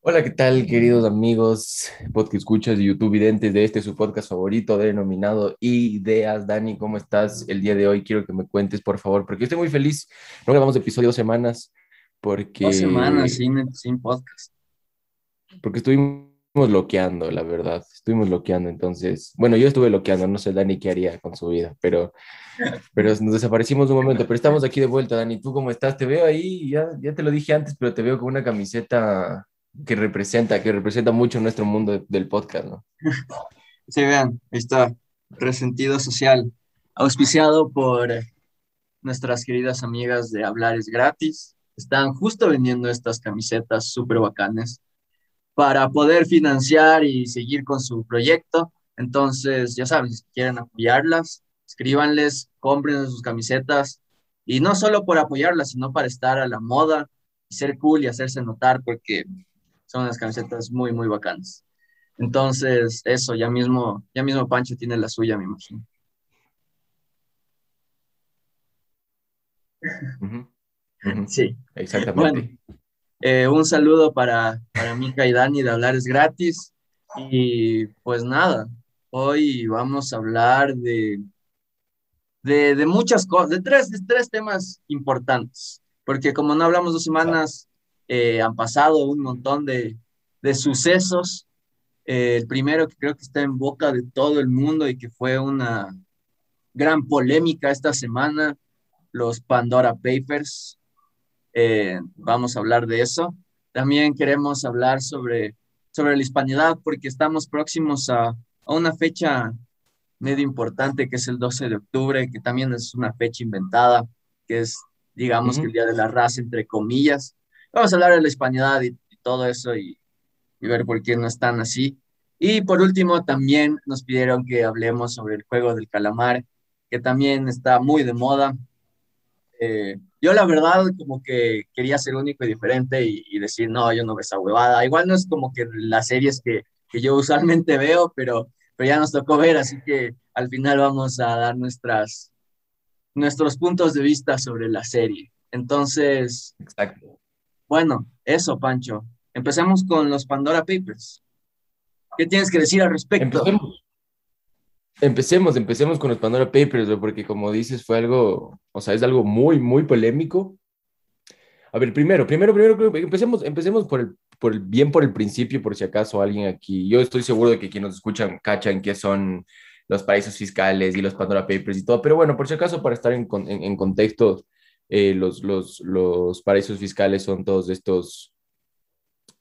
Hola, ¿qué tal, queridos amigos, podcast escuchas de YouTube videntes de este su podcast favorito denominado Ideas? Dani, ¿cómo estás el día de hoy? Quiero que me cuentes, por favor, porque estoy muy feliz. No grabamos episodio dos semanas porque... Dos semanas sin, sin podcast. Porque estuvimos bloqueando, la verdad. Estuvimos bloqueando, entonces... Bueno, yo estuve bloqueando, no sé Dani qué haría con su vida, pero, pero nos desaparecimos un momento. Pero estamos aquí de vuelta, Dani. ¿Tú cómo estás? Te veo ahí, ya, ya te lo dije antes, pero te veo con una camiseta que representa, que representa mucho nuestro mundo del podcast, ¿no? Sí, vean, ahí está, Resentido Social, auspiciado por nuestras queridas amigas de Hablar es Gratis. Están justo vendiendo estas camisetas súper bacanes para poder financiar y seguir con su proyecto. Entonces, ya saben, si quieren apoyarlas, escríbanles, compren sus camisetas. Y no solo por apoyarlas, sino para estar a la moda y ser cool y hacerse notar, porque son unas camisetas muy, muy bacanas. Entonces, eso, ya mismo, ya mismo Pancho tiene la suya, me imagino. Sí. Exactamente. Eh, un saludo para, para Mika y Dani de Hablar es Gratis. Y pues nada, hoy vamos a hablar de, de, de muchas cosas, de tres, de tres temas importantes. Porque como no hablamos dos semanas, eh, han pasado un montón de, de sucesos. Eh, el primero que creo que está en boca de todo el mundo y que fue una gran polémica esta semana, los Pandora Papers. Eh, vamos a hablar de eso. También queremos hablar sobre, sobre la hispanidad porque estamos próximos a, a una fecha medio importante que es el 12 de octubre, que también es una fecha inventada, que es, digamos, que el Día de la Raza, entre comillas. Vamos a hablar de la hispanidad y, todo eso y, ver por qué no están así. Y por último, también nos pidieron que hablemos sobre el juego del calamar, que también está muy de moda. Eh, yo la verdad como que quería ser único y diferente y, decir, no, yo no veo esa huevada. Igual no es como que las series que, que, yo usualmente veo, pero, pero ya nos tocó ver, así que al final vamos a dar nuestras, nuestros puntos de vista sobre la serie. Entonces, Exacto. Bueno, eso, Pancho. Empecemos con los Pandora Papers. ¿Qué tienes que decir al respecto? Empecemos. Empecemos, con los Pandora Papers, porque como dices, fue algo, o sea, es algo muy, muy polémico. A ver, primero, primero, primero, empecemos, empecemos por el, por el, bien por el principio, por si acaso alguien aquí, yo estoy seguro de que quienes nos escuchan cachan qué son los paraísos fiscales y los Pandora Papers y todo, pero bueno, por si acaso, para estar en, en, en contexto, eh, los, los, los, paraísos fiscales son todos estos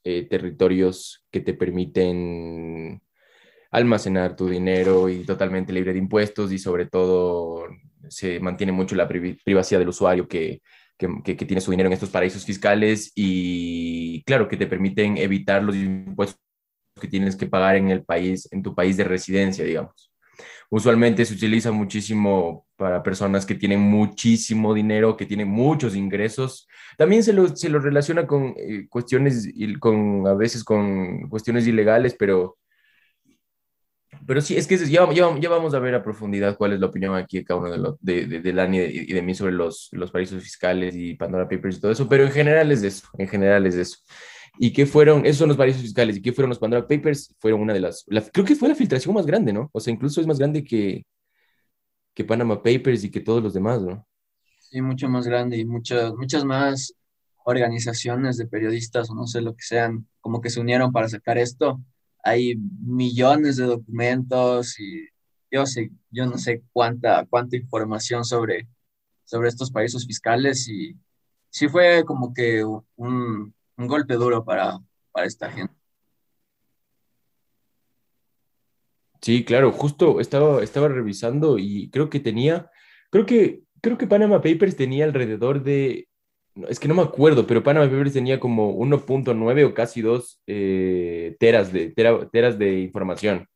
eh, territorios que te permiten almacenar tu dinero y totalmente libre de impuestos y sobre todo se mantiene mucho la privacidad del usuario que, que, que, tiene su dinero en estos paraísos fiscales y claro que te permiten evitar los impuestos que tienes que pagar en el país, en tu país de residencia, digamos. Usualmente se utiliza muchísimo para personas que tienen muchísimo dinero, que tienen muchos ingresos. También se lo, se lo relaciona con eh, cuestiones, con, a veces con cuestiones ilegales, pero, pero sí, es que ya, ya, vamos a ver a profundidad cuál es la opinión aquí de cada uno de, de, de, Lani y de mí sobre los, los paraísos fiscales y Pandora Papers y todo eso, pero en general es de eso, en general es de eso. ¿Y qué fueron? Esos son los paraísos fiscales. ¿Y qué fueron los Pandora Papers? Fueron una de las. creo que fue la filtración más grande, ¿no? O sea, incluso es más grande que, que Panama Papers y que todos los demás, ¿no? Sí, mucho más grande y muchas, muchas más organizaciones de periodistas o no sé lo que sean, como que se unieron para sacar esto. Hay millones de documentos y yo sé, yo no sé cuánta, cuánta información sobre, sobre estos paraísos fiscales y sí fue como que un, un golpe duro para, para esta gente. Sí, claro, justo estaba, estaba revisando y creo que tenía, creo que, creo que Panama Papers tenía alrededor de, es que no me acuerdo, pero Panama Papers tenía como 1.9 o casi 2 eh, teras, de, teras de información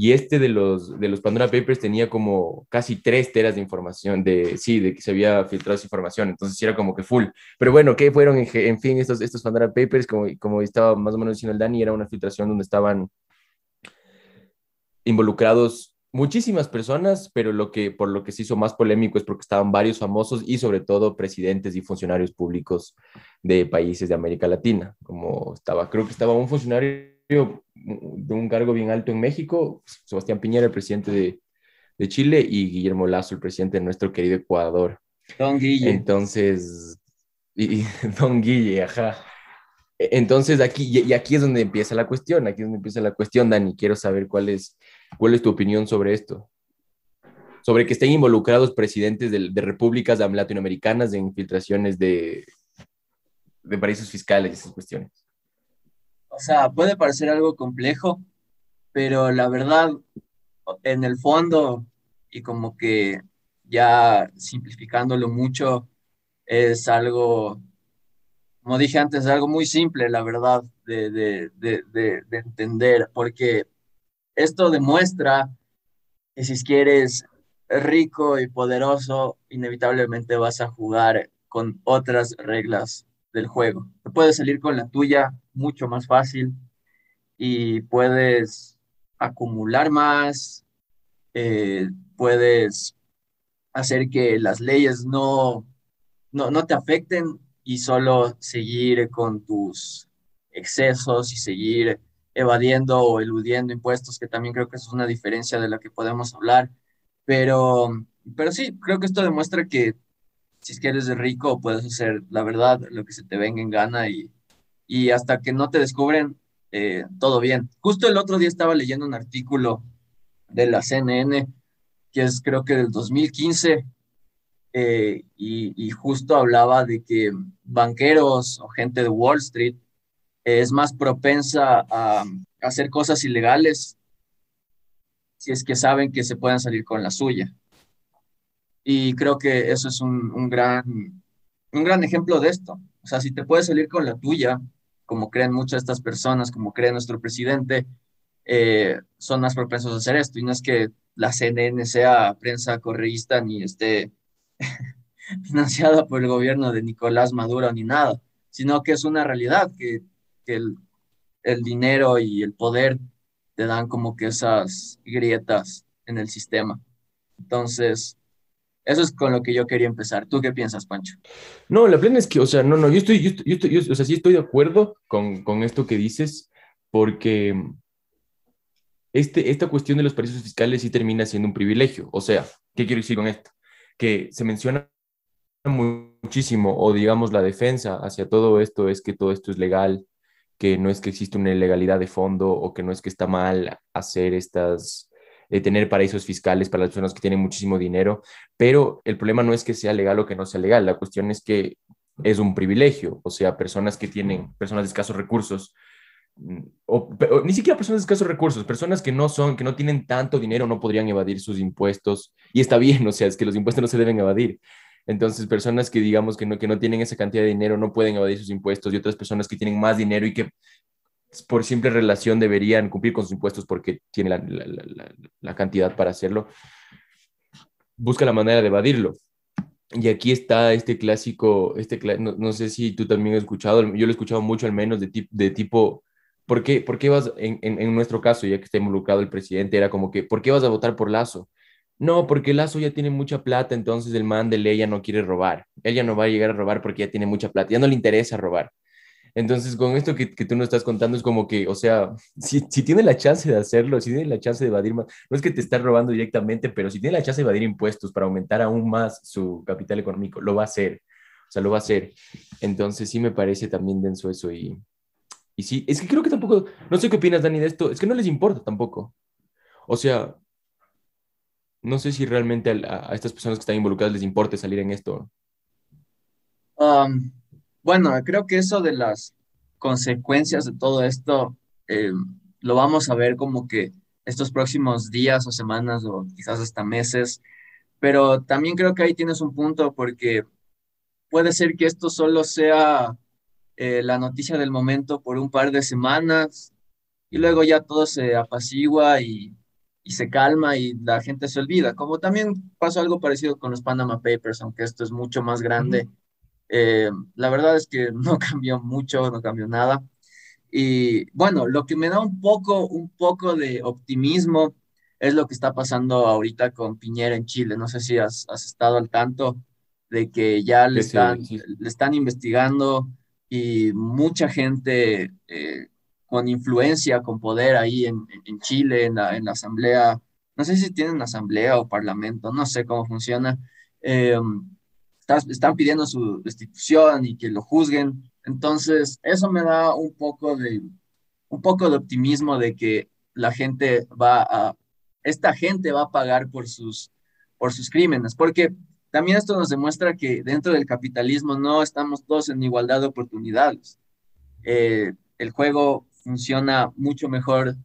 y este de los, de los Pandora Papers tenía como casi tres teras de información, de, sí, de que se había filtrado esa información, entonces era como que full. Pero bueno, ¿qué fueron en, fin estos, estos Pandora Papers? Como, como estaba más o menos diciendo el Dani, era una filtración donde estaban involucrados muchísimas personas, pero lo que, por lo que se hizo más polémico es porque estaban varios famosos y sobre todo presidentes y funcionarios públicos de países de América Latina, como estaba, creo que estaba un funcionario de un cargo bien alto en México, Sebastián Piñera, el presidente de, de Chile, y Guillermo Lazo, el presidente de nuestro querido Ecuador. Don Guille. Entonces, y, Don Guille, ajá. Entonces, aquí, y aquí es donde empieza la cuestión, aquí es donde empieza la cuestión, Dani. Quiero saber cuál es, cuál es tu opinión sobre esto. Sobre que estén involucrados presidentes de, de repúblicas latinoamericanas en infiltraciones de, de paraísos fiscales y esas cuestiones. O sea, puede parecer algo complejo, pero la verdad, en el fondo, y como que ya simplificándolo mucho, es algo, como dije antes, es algo muy simple, la verdad, de, de, de, de entender, porque esto demuestra que si quieres rico y poderoso, inevitablemente vas a jugar con otras reglas del juego. Te puedes salir con la tuya mucho más fácil y puedes acumular más, eh, puedes hacer que las leyes no, no, no te afecten y solo seguir con tus excesos y seguir evadiendo o eludiendo impuestos, que también creo que es una diferencia de la que podemos hablar. Pero, pero sí, creo que esto demuestra que si es que eres rico, puedes hacer la verdad, lo que se te venga en gana y, y hasta que no te descubren, eh, todo bien. Justo el otro día estaba leyendo un artículo de la CNN, que es creo que del 2015, eh, y, justo hablaba de que banqueros o gente de Wall Street es más propensa a hacer cosas ilegales si es que saben que se pueden salir con la suya. Y creo que eso es un, gran, un gran ejemplo de esto. O sea, si te puedes salir con la tuya, como creen muchas de estas personas, como cree nuestro presidente, eh, son más propensos a hacer esto. Y no es que la CNN sea prensa correísta ni esté financiada por el gobierno de Nicolás Maduro ni nada, sino que es una realidad que, que el, el dinero y el poder te dan como que esas grietas en el sistema. Entonces, eso es con lo que yo quería empezar. ¿Tú qué piensas, Pancho? No, la plena es que, o sea, no, no, yo estoy, yo estoy, yo estoy yo, o sea, sí estoy de acuerdo con, con esto que dices, porque este, esta cuestión de los paraísos fiscales sí termina siendo un privilegio. O sea, ¿qué quiero decir con esto? Que se menciona muchísimo, o digamos la defensa hacia todo esto es que todo esto es legal, que no es que existe una ilegalidad de fondo o que no es que está mal hacer estas de tener paraísos fiscales para las personas que tienen muchísimo dinero, pero el problema no es que sea legal o que no sea legal, la cuestión es que es un privilegio, o sea, personas que tienen, personas de escasos recursos, mm, o, o, ni siquiera personas de escasos recursos, personas que no son, que no tienen tanto dinero no podrían evadir sus impuestos, y está bien, o sea, es que los impuestos no se deben evadir. Entonces, personas que digamos que no, que no tienen esa cantidad de dinero no pueden evadir sus impuestos y otras personas que tienen más dinero y que por simple relación deberían cumplir con sus impuestos porque tiene la, la, cantidad para hacerlo, busca la manera de evadirlo. Y aquí está este clásico, este, no, no sé si tú también has escuchado, yo lo he escuchado mucho al menos de, tip, de tipo, ¿por qué, ¿por qué vas, en, en, nuestro caso, ya que está involucrado el presidente, era como que, ¿por qué vas a votar por Lazo? No, porque Lazo ya tiene mucha plata, entonces el man de ley ya no quiere robar. Él ya no va a llegar a robar porque ya tiene mucha plata, ya no le interesa robar. Entonces, con esto que, que, tú nos estás contando, es como que, o sea, si, si tiene la chance de hacerlo, si tiene la chance de evadir más, no es que te estás robando directamente, pero si tiene la chance de evadir impuestos para aumentar aún más su capital económico, lo va a hacer. O sea, lo va a hacer. Entonces, sí me parece también denso eso. Y, y sí, es que creo que tampoco, no sé qué opinas, Dani, de esto, es que no les importa tampoco. O sea, no sé si realmente a, a estas personas que están involucradas les importe salir en esto. Um, bueno, creo que eso de las consecuencias de todo esto eh, lo vamos a ver como que estos próximos días o semanas o quizás hasta meses, pero también creo que ahí tienes un punto porque puede ser que esto solo sea eh, la noticia del momento por un par de semanas y luego ya todo se apacigua y, se calma y la gente se olvida, como también pasó algo parecido con los Panama Papers, aunque esto es mucho más grande. Eh, la verdad es que no cambió mucho, no cambió nada. Y bueno, lo que me da un poco, un poco de optimismo es lo que está pasando ahorita con Piñera en Chile. No sé si has, estado al tanto de que ya le, están, le están investigando y mucha gente eh, con influencia, con poder ahí en, en Chile, en la, en la, asamblea, no sé si tienen asamblea o parlamento, no sé cómo funciona, eh, están pidiendo su destitución y que lo juzguen. Entonces, eso me da un poco de, un poco de optimismo de que la gente va a, esta gente va a pagar por sus, por sus crímenes, porque también esto nos demuestra que dentro del capitalismo no estamos todos en igualdad de oportunidades. Eh, el juego funciona mucho mejor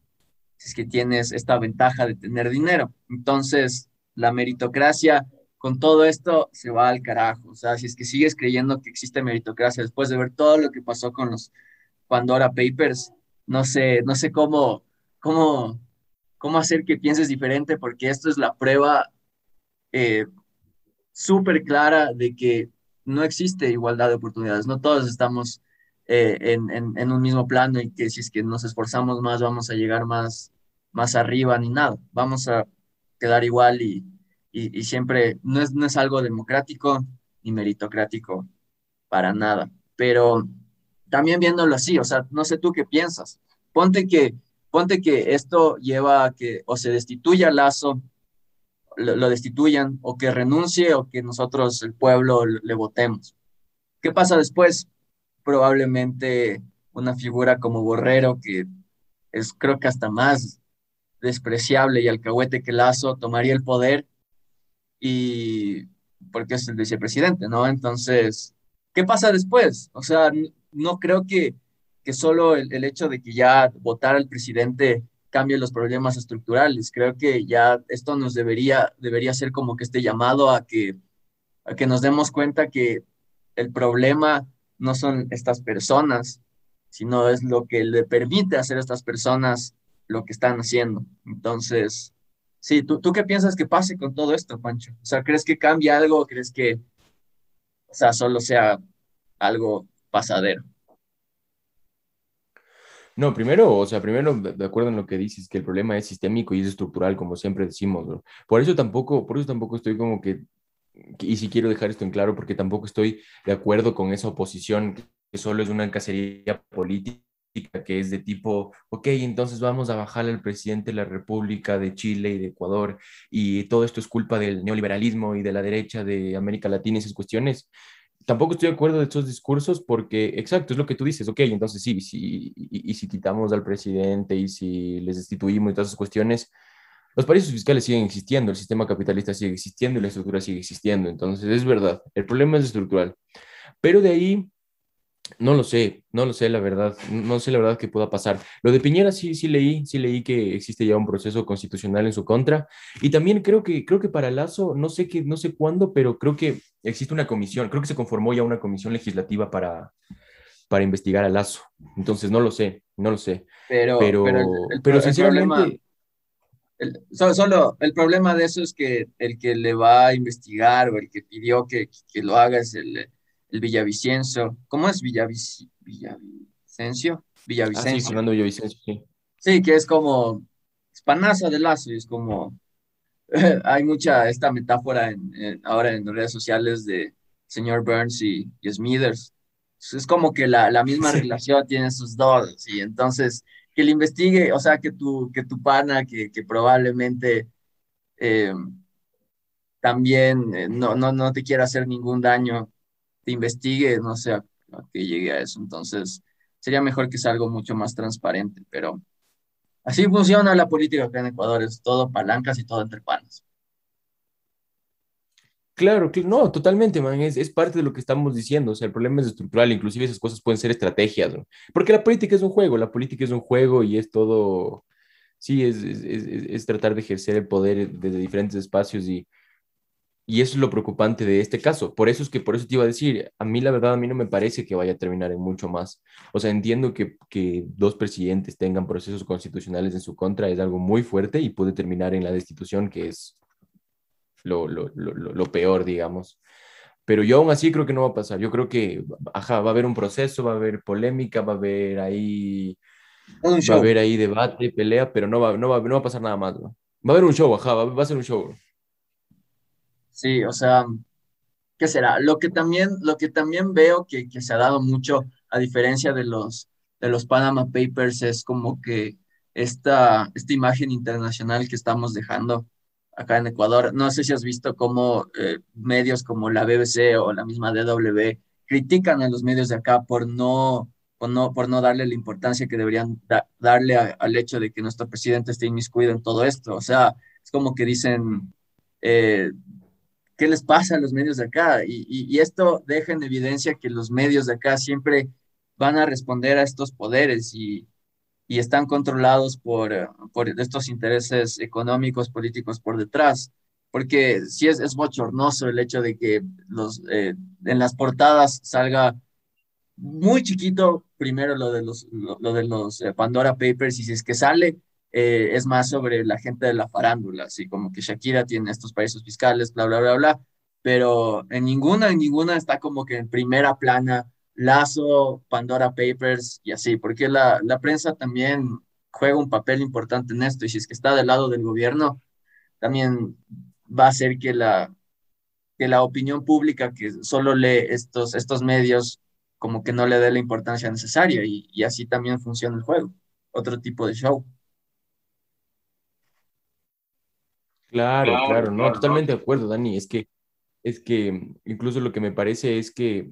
si es que tienes esta ventaja de tener dinero. Entonces, la meritocracia con todo esto se va al carajo. O sea, si es que sigues creyendo que existe meritocracia después de ver todo lo que pasó con los Pandora Papers, no sé, no sé cómo, cómo, cómo hacer que pienses diferente, porque esto es la prueba eh, súper clara de que no existe igualdad de oportunidades. No todos estamos eh, en, en, un mismo plano y que si es que nos esforzamos más vamos a llegar más, más arriba ni nada. Vamos a quedar igual y, y, siempre no es, no es algo democrático ni meritocrático para nada. Pero también viéndolo así, o sea, no sé tú qué piensas. Ponte que, ponte que esto lleva a que o se destituya Lazo, lo, lo destituyan, o que renuncie, o que nosotros, el pueblo, le votemos. ¿Qué pasa después? probablemente una figura como Borrero, que es creo que hasta más despreciable y alcahuete que Lazo, tomaría el poder y porque es el vicepresidente, ¿no? Entonces, ¿qué pasa después? O sea, no creo que, que solo el, hecho de que ya votar al presidente cambie los problemas estructurales. Creo que ya esto nos debería, debería ser como que este llamado a que, a que nos demos cuenta que el problema no son estas personas, sino es lo que le permite hacer a estas personas lo que están haciendo. Entonces, sí, ¿tú, ¿tú qué piensas que pase con todo esto, Pancho? O sea, ¿crees que cambie algo? ¿Crees que, o sea, solo sea algo pasadero? No, primero, o sea, primero, de acuerdo en lo que dices, que el problema es sistémico y es estructural, como siempre decimos. Por eso tampoco, por eso tampoco estoy como que y si quiero dejar esto en claro porque tampoco estoy de acuerdo con esa oposición que solo es una cacería política que es de tipo, ok, entonces vamos a bajar al presidente de la República de Chile y de Ecuador y todo esto es culpa del neoliberalismo y de la derecha de América Latina y esas cuestiones. Tampoco estoy de acuerdo de estos discursos porque, exacto, es lo que tú dices, ok, entonces sí, sí y, y si quitamos al presidente y si les destituimos y todas esas cuestiones, los paraísos fiscales siguen existiendo, el sistema capitalista sigue existiendo y la estructura sigue existiendo. Entonces, es verdad, el problema es estructural. Pero de ahí, no lo sé, no lo sé la verdad, no sé la verdad que pueda pasar. Lo de Piñera sí, sí leí, sí leí que existe ya un proceso constitucional en su contra. Y también creo que, creo que para Lazo, no sé, qué, no sé cuándo, pero creo que existe una comisión, creo que se conformó ya una comisión legislativa para, para investigar a Lazo. Entonces, no lo sé, no lo sé. Pero, pero, pero, sinceramente solo, el problema de eso es que el que le va a investigar o el que pidió que, que lo haga es el, el Villavicencio. ¿Cómo es Villavic Villavicencio? Villavicencio. Ah, sí, Fernando Villavicencio, sí. Sí, que es como espanaza de lazo y es como... hay mucha esta metáfora en, ahora en redes sociales de señor Burns y, Smithers. Es como que la, la misma relación tiene sus dos y entonces que le investigue, o sea, que tu, que tu pana, que, que probablemente eh, también eh, no, no, no te quiera hacer ningún daño, te investigue, no sé, a, que llegue a eso. Entonces, sería mejor que sea algo mucho más transparente, pero así funciona la política acá en Ecuador, es todo palancas y todo entre panas. Claro, no, totalmente, man, es, es, parte de lo que estamos diciendo, o sea, el problema es estructural, inclusive esas cosas pueden ser estrategias. Porque la política es un juego, la política es un juego y es todo, sí, es, es tratar de ejercer el poder desde diferentes espacios y, y eso es lo preocupante de este caso. Por eso es que, por eso te iba a decir, a mí la verdad, a mí no me parece que vaya a terminar en mucho más. O sea, entiendo que, que dos presidentes tengan procesos constitucionales en su contra, es algo muy fuerte y puede terminar en la destitución, que es lo, lo, lo, lo, peor, digamos. Pero yo aún así creo que no va a pasar. Yo creo que, ajá, va a haber un proceso, va a haber polémica, va a haber ahí, va a haber ahí debate, pelea, pero no va, no va, no va a pasar nada más. ¿no? Va a haber un show, ajá, va, a ser un show. Sí, o sea, ¿qué será? Lo que también, lo que también veo que, que se ha dado mucho, a diferencia de los, de los Panama Papers, es como que esta, esta imagen internacional que estamos dejando acá en Ecuador. No sé si has visto cómo eh, medios como la BBC o la misma DW critican a los medios de acá por no, por no, por no darle la importancia que deberían darle al hecho de que nuestro presidente esté inmiscuido en todo esto. O sea, es como que dicen, eh, ¿qué les pasa a los medios de acá? Y, esto deja en evidencia que los medios de acá siempre van a responder a estos poderes y, están controlados por, eh, por estos intereses económicos, políticos por detrás. Porque sí es, es bochornoso el hecho de que eh, en las portadas salga muy chiquito primero lo de los, lo, de los eh, Pandora Papers y si es que sale es más sobre la gente de la farándula, así como que Shakira tiene estos países fiscales, bla, bla, bla, bla, pero en ninguna, en ninguna está como que en primera plana Lazo, Pandora Papers y así, porque la, la prensa también juega un papel importante en esto y si es que está del lado del gobierno, también va a hacer que la, que la opinión pública que solo lee estos, estos medios como que no le dé la importancia necesaria y así también funciona el juego, otro tipo de show. Claro, claro, no, totalmente de acuerdo, Dani. Es que, es que incluso lo que me parece es que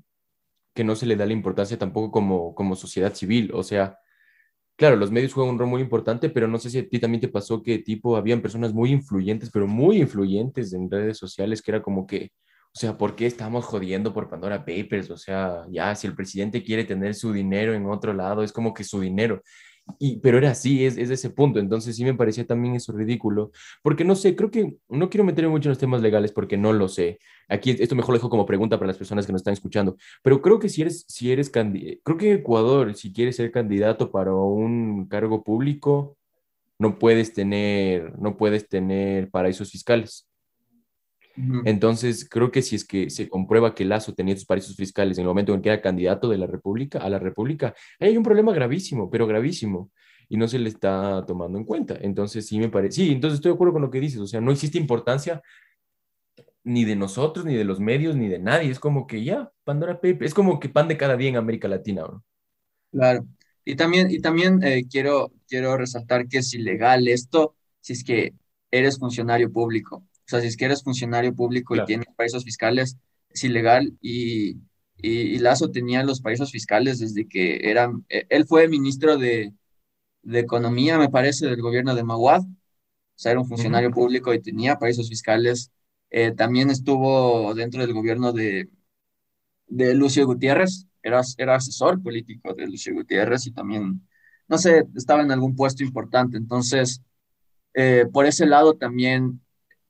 que no se le da la importancia tampoco como, como sociedad civil. O sea, claro, los medios juegan un rol muy importante, pero no sé si a ti también te pasó que tipo, habían personas muy influyentes, pero muy influyentes en redes sociales, que era como que, o sea, ¿por qué estamos jodiendo por Pandora Papers? O sea, ya, si el presidente quiere tener su dinero en otro lado, es como que su dinero. Y, pero era así, es, es ese punto. Entonces sí me parecía también eso ridículo. Porque no sé, creo que no quiero meterme mucho en los temas legales porque no lo sé. Aquí esto mejor lo dejo como pregunta para las personas que nos están escuchando. Pero creo que si eres, si eres creo que en Ecuador, si quieres ser candidato para un cargo público, no puedes tener, no puedes tener paraísos fiscales. Entonces, creo que si es que se comprueba que Lazo tenía sus paraísos fiscales en el momento en que era candidato de la República a la República, hay un problema gravísimo, pero gravísimo, y no se le está tomando en cuenta. Entonces, sí me parece, sí, entonces estoy de acuerdo con lo que dices, o sea, no existe importancia ni de nosotros, ni de los medios, ni de nadie, es como que ya, Pandora Paper, es como que pan de cada día en América Latina, ¿no? Claro, y también, y también eh, quiero, quiero resaltar que es ilegal esto si es que eres funcionario público o sea, si es que eres funcionario público y tienes paraísos fiscales, es ilegal. Y, y, Lazo tenía los paraísos fiscales desde que era, e, él fue ministro de, de Economía, me parece, del gobierno de Maguad. O sea, era un funcionario público y tenía paraísos fiscales. Eh, también estuvo dentro del gobierno de, de Lucio Gutiérrez, era, era asesor político de Lucio Gutiérrez y también, no sé, estaba en algún puesto importante. Entonces, eh, por ese lado también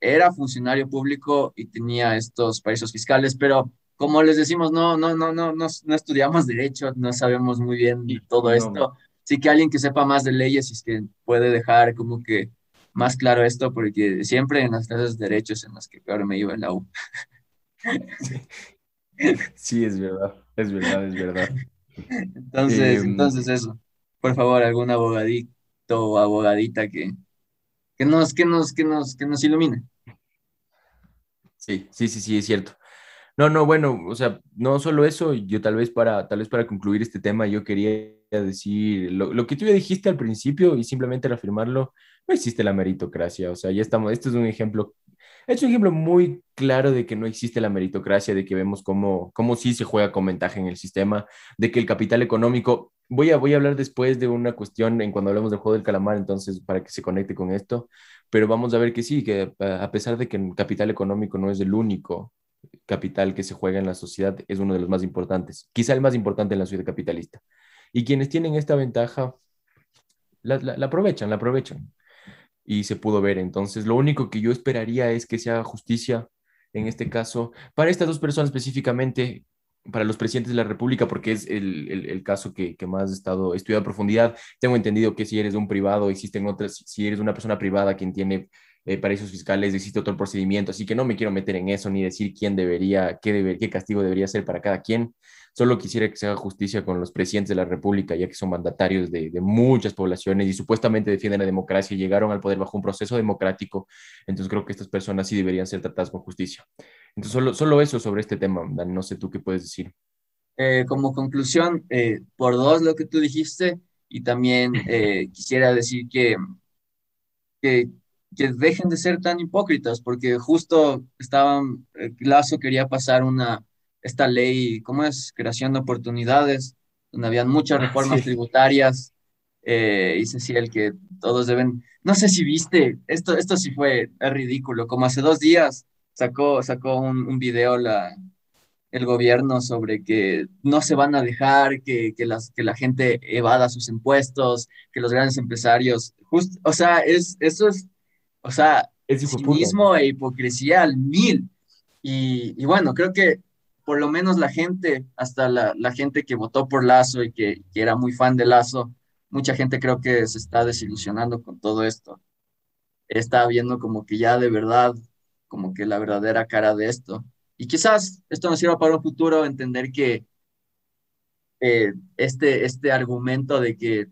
era funcionario público y tenía estos paraísos fiscales, pero como les decimos, no, no, no, no, no, no estudiamos derecho, no sabemos muy bien todo esto. Sí que alguien que sepa más de leyes es que puede dejar como que más claro esto, porque siempre en las clases de derechos en las que peor me iba en la U. Sí, es verdad, es verdad, es verdad. Entonces, em, entonces eso. Por favor, algún abogadito o abogadita que, que nos, que nos, que nos, que nos ilumine. Sí, sí, sí, sí, es cierto. No, no, bueno, o sea, no solo eso, yo tal vez para, tal vez para concluir este tema, yo quería decir lo, que tú ya dijiste al principio y simplemente reafirmarlo, no existe la meritocracia, o sea, ya estamos, esto es un ejemplo, es un ejemplo muy claro de que no existe la meritocracia, de que vemos cómo, cómo sí se juega con ventaja en el sistema, de que el capital económico, voy a, voy a hablar después de una cuestión en cuando hablemos del juego del calamar, entonces para que se conecte con esto, pero vamos a ver que sí, que a pesar de que el capital económico no es el único capital que se juega en la sociedad, es uno de los más importantes, quizá el más importante en la sociedad capitalista. Y quienes tienen esta ventaja, la, aprovechan, la aprovechan. Y se pudo ver. Entonces, lo único que yo esperaría es que se haga justicia en este caso para estas dos personas específicamente para los presidentes de la República, porque es el, el, caso que, que, más he estado estudiando a profundidad. Tengo entendido que si eres un privado, existen otras, si eres una persona privada quien tiene eh, paraísos fiscales, existe otro procedimiento, así que no me quiero meter en eso ni decir quién debería, qué, debe, qué castigo debería ser para cada quien. Solo quisiera que se haga justicia con los presidentes de la República, ya que son mandatarios de, de muchas poblaciones y supuestamente defienden la democracia y llegaron al poder bajo un proceso democrático. Entonces creo que estas personas sí deberían ser tratadas con justicia. Entonces solo, solo eso sobre este tema, Dan. No sé tú qué puedes decir. Eh, como conclusión, eh, por dos lo que tú dijiste, y también eh, quisiera decir que, que, que, dejen de ser tan hipócritas, porque justo estaban, Lazo quería pasar una, esta ley, ¿cómo es? Creación de oportunidades, donde habían muchas ah, reformas tributarias, eh, y se el que todos deben, no sé si viste, esto, esto sí fue ridículo, como hace dos días sacó, sacó un, un video la, el gobierno sobre que no se van a dejar que, que, las, que la gente evada sus impuestos, que los grandes empresarios, just, o sea, es, eso es, o sea, es cinismo e hipocresía al mil. Y, y, bueno, creo que por lo menos la gente, hasta la, la gente que votó por Lazo y que, que, era muy fan de Lazo, mucha gente creo que se está desilusionando con todo esto. Está viendo como que ya de verdad, como que la verdadera cara de esto. Y quizás esto nos sirva para un futuro entender que eh, este, este argumento de que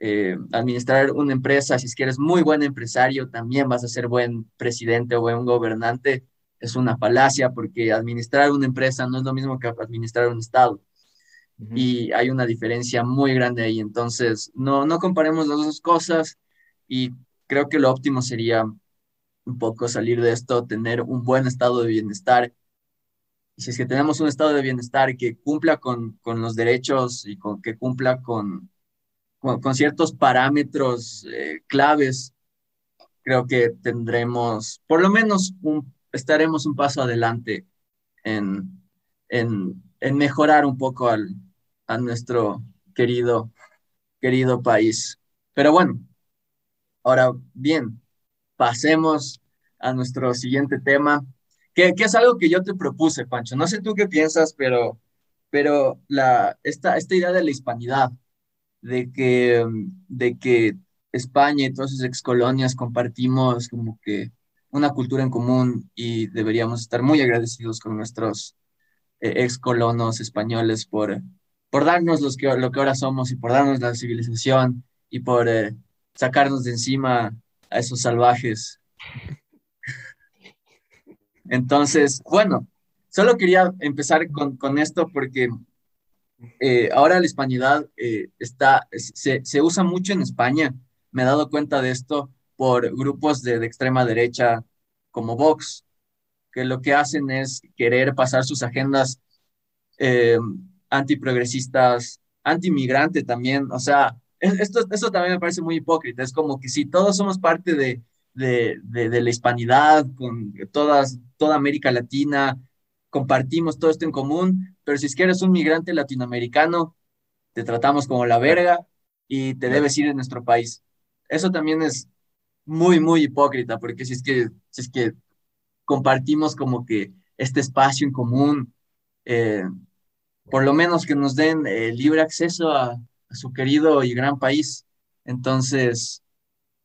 eh, administrar una empresa, si es que eres muy buen empresario, también vas a ser buen presidente o buen gobernante, es una falacia porque administrar una empresa no es lo mismo que administrar un Estado. Y hay una diferencia muy grande ahí. Entonces, no, no comparemos las dos cosas y creo que lo óptimo sería un poco salir de esto, tener un buen estado de bienestar. Y si es que tenemos un estado de bienestar que cumpla con, con los derechos y con, que cumpla con, con, ciertos parámetros eh, claves, creo que tendremos, por lo menos estaremos un paso adelante en, en, en mejorar un poco al, a nuestro querido, querido país. Pero bueno, ahora bien, pasemos a nuestro siguiente tema, que, que, es algo que yo te propuse, Pancho. No sé tú qué piensas, pero, pero la, esta, esta idea de la hispanidad, de que, de que España y todas sus excolonias compartimos como que una cultura en común y deberíamos estar muy agradecidos con nuestros eh, excolonos españoles por, por darnos los que, lo que ahora somos y por darnos la civilización y por eh, sacarnos de encima a esos salvajes. Entonces, bueno, solo quería empezar con, con esto porque eh, ahora la hispanidad eh, está, se, se, usa mucho en España. Me he dado cuenta de esto por grupos de, de, extrema derecha como Vox, que lo que hacen es querer pasar sus agendas eh, antiprogresistas, antimigrante también. O sea, esto, esto también me parece muy hipócrita. Es como que si todos somos parte de, de, de, la hispanidad, con todas, toda América Latina, compartimos todo esto en común, pero si es que eres un migrante latinoamericano, te tratamos como la verga y te debes ir de nuestro país. Eso también es muy, muy hipócrita, porque si es que, si es que compartimos como que este espacio en común, eh, por lo menos que nos den eh, libre acceso a, a su querido y gran país. Entonces,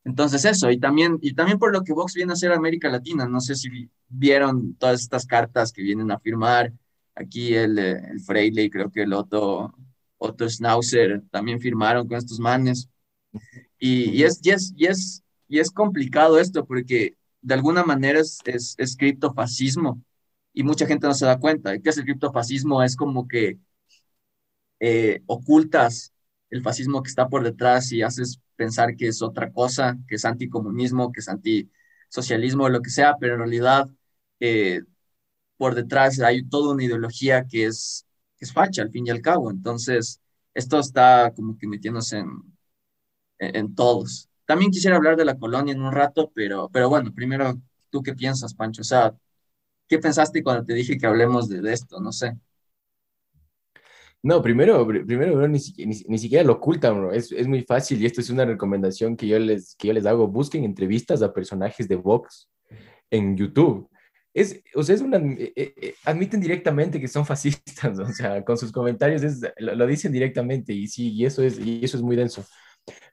entonces eso, y también, y también por lo que Vox viene a hacer América Latina, no sé si vieron todas estas cartas que vienen a firmar, aquí el, eh, el Freile y creo que el Otto, Otto Schnauzer también firmaron con estos manes. Y, y, es, y, es, y, es, y es complicado esto porque de alguna manera es, es, criptofascismo y mucha gente no se da cuenta. ¿Qué es el criptofascismo? Es como que eh, ocultas el fascismo que está por detrás y haces pensar que es otra cosa, que es anticomunismo, que es antisocialismo, lo que sea, pero en realidad eh, por detrás hay toda una ideología que es, que facha al fin y al cabo. Entonces, esto está como que metiéndose en, todos. También quisiera hablar de la colonia en un rato, pero, pero bueno, primero, ¿tú qué piensas, Pancho? O sea, ¿qué pensaste cuando te dije que hablemos de, esto? No sé. No, primero, primero ni, ni, siquiera lo ocultan, bro. Es, es, muy fácil y esto es una recomendación que yo, les, que yo les hago. Busquen entrevistas a personajes de Vox en YouTube. Es, o sea, es una, eh, eh, eh, admiten directamente que son fascistas, o sea, con sus comentarios es, lo, dicen directamente y sí, y eso es, y eso es muy denso.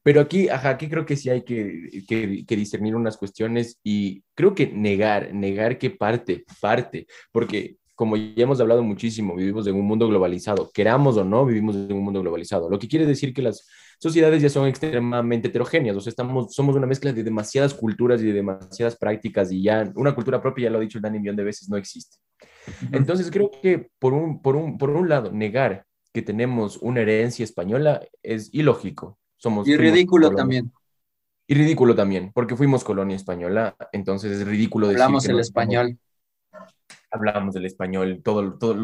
Pero aquí, ajá, aquí creo que sí hay que, que, que, discernir unas cuestiones y creo que negar, negar que parte, parte, porque como ya hemos hablado muchísimo, vivimos en un mundo globalizado, queramos o no, vivimos en un mundo globalizado, lo que quiere decir que las sociedades ya son extremadamente heterogéneas, o sea, estamos, somos una mezcla de demasiadas culturas y de demasiadas prácticas y ya una cultura propia, ya lo ha dicho el Dani millón de veces, no existe. Entonces creo que por un, por, un, por un lado, negar que tenemos una herencia española es ilógico. Somos y ridículo también. Y ridículo también, porque fuimos colonia española, entonces es ridículo decir Hablamos el español. Hablamos del español, todo, todo,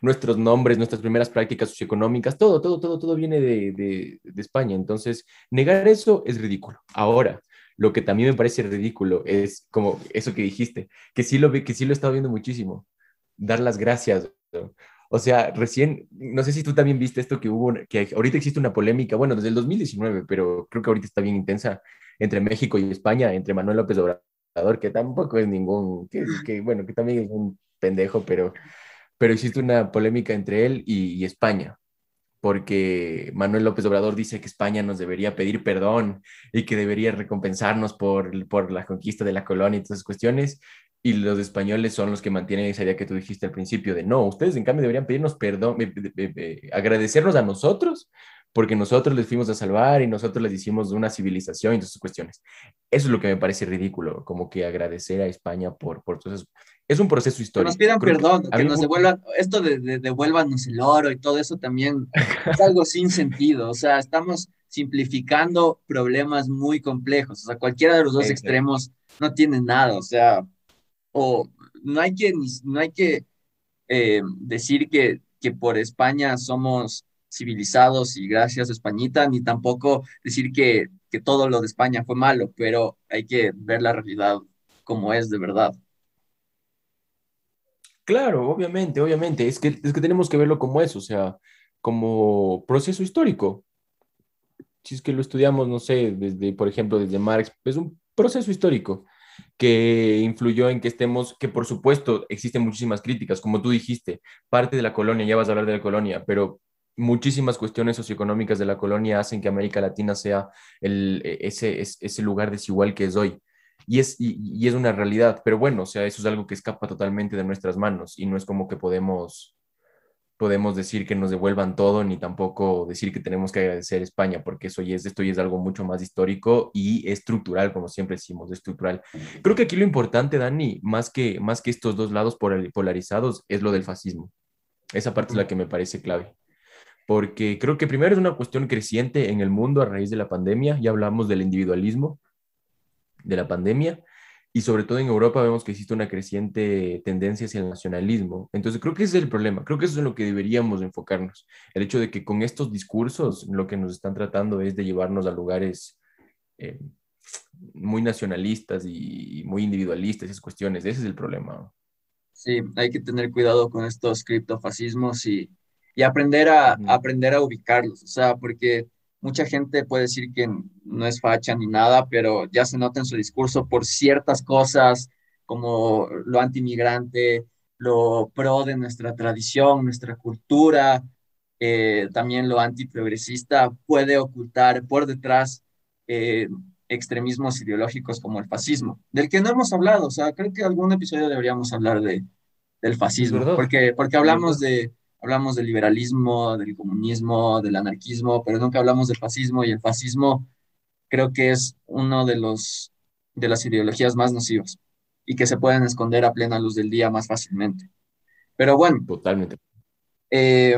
nuestros nombres, nuestras primeras prácticas socioeconómicas, todo, todo, todo, todo viene de, de, de, España. Entonces, negar eso es ridículo. Ahora, lo que también me parece ridículo es como eso que dijiste, que sí lo, que sí lo he estado viendo muchísimo, dar las gracias. O sea, recién, no sé si tú también viste esto que hubo, que ahorita existe una polémica, bueno, desde el 2019, pero creo que ahorita está bien intensa entre México y España, entre Manuel López Obrador, que tampoco es ningún, que, que bueno, que también es un pendejo, pero pero existe una polémica entre él y, España, porque Manuel López Obrador dice que España nos debería pedir perdón y que debería recompensarnos por, por la conquista de la colonia y todas esas cuestiones, y los españoles son los que mantienen esa idea que tú dijiste al principio de no, ustedes en cambio deberían pedirnos perdón, agradecernos a nosotros porque nosotros les fuimos a salvar y nosotros les hicimos una civilización y todas esas cuestiones. Eso es lo que me parece ridículo, como que agradecer a España por, por todo eso. Es un proceso histórico. Que nos pidan perdón, que, nos devuelvan, esto de, de, devuélvanos el oro y todo eso también es algo sin sentido. O sea, estamos simplificando problemas muy complejos. O sea, cualquiera de los dos extremos no tiene nada. O sea, o no hay que, no hay que eh, decir que, que por España somos civilizados y gracias Españita, ni tampoco decir que, que todo lo de España fue malo, pero hay que ver la realidad como es de verdad. Claro, obviamente, obviamente, es que, es que tenemos que verlo como eso, o sea, como proceso histórico. Si es que lo estudiamos, no sé, desde, por ejemplo, desde Marx, es un proceso histórico que influyó en que estemos, que por supuesto existen muchísimas críticas, como tú dijiste, parte de la colonia, ya vas a hablar de la colonia, pero muchísimas cuestiones socioeconómicas de la colonia hacen que América Latina sea el, e, ese, ese lugar desigual que es hoy. Y es, y, es una realidad, pero bueno, o sea, eso es algo que escapa totalmente de nuestras manos y no es como que podemos, podemos decir que nos devuelvan todo, ni tampoco decir que tenemos que agradecer a España, porque eso ya es, esto ya es algo mucho más histórico y estructural, como siempre decimos, estructural. Creo que aquí lo importante, Dani, más que, más que estos dos lados polarizados, es lo del fascismo. Esa parte es la que me parece clave porque creo que primero es una cuestión creciente en el mundo a raíz de la pandemia, ya hablamos del individualismo de la pandemia, y sobre todo en Europa vemos que existe una creciente tendencia hacia el nacionalismo. Entonces creo que ese es el problema, creo que eso es en lo que deberíamos enfocarnos, el hecho de que con estos discursos lo que nos están tratando es de llevarnos a lugares eh, muy nacionalistas y muy individualistas, esas cuestiones, ese es el problema. Sí, hay que tener cuidado con estos criptofascismos y y aprender a, aprender a ubicarlos, o sea, porque mucha gente puede decir que no es facha ni nada, pero ya se nota en su discurso por ciertas cosas como lo antimigrante, lo pro de nuestra tradición, nuestra cultura, eh, también lo antiprogresista, puede ocultar por detrás eh, extremismos ideológicos como el fascismo, del que no hemos hablado, o sea, creo que algún episodio deberíamos hablar de, del fascismo, porque, porque hablamos de hablamos del liberalismo, del comunismo, del anarquismo, pero nunca hablamos del fascismo y el fascismo creo que es uno de los de las ideologías más nocivas y que se pueden esconder a plena luz del día más fácilmente. Pero bueno, totalmente. Eh,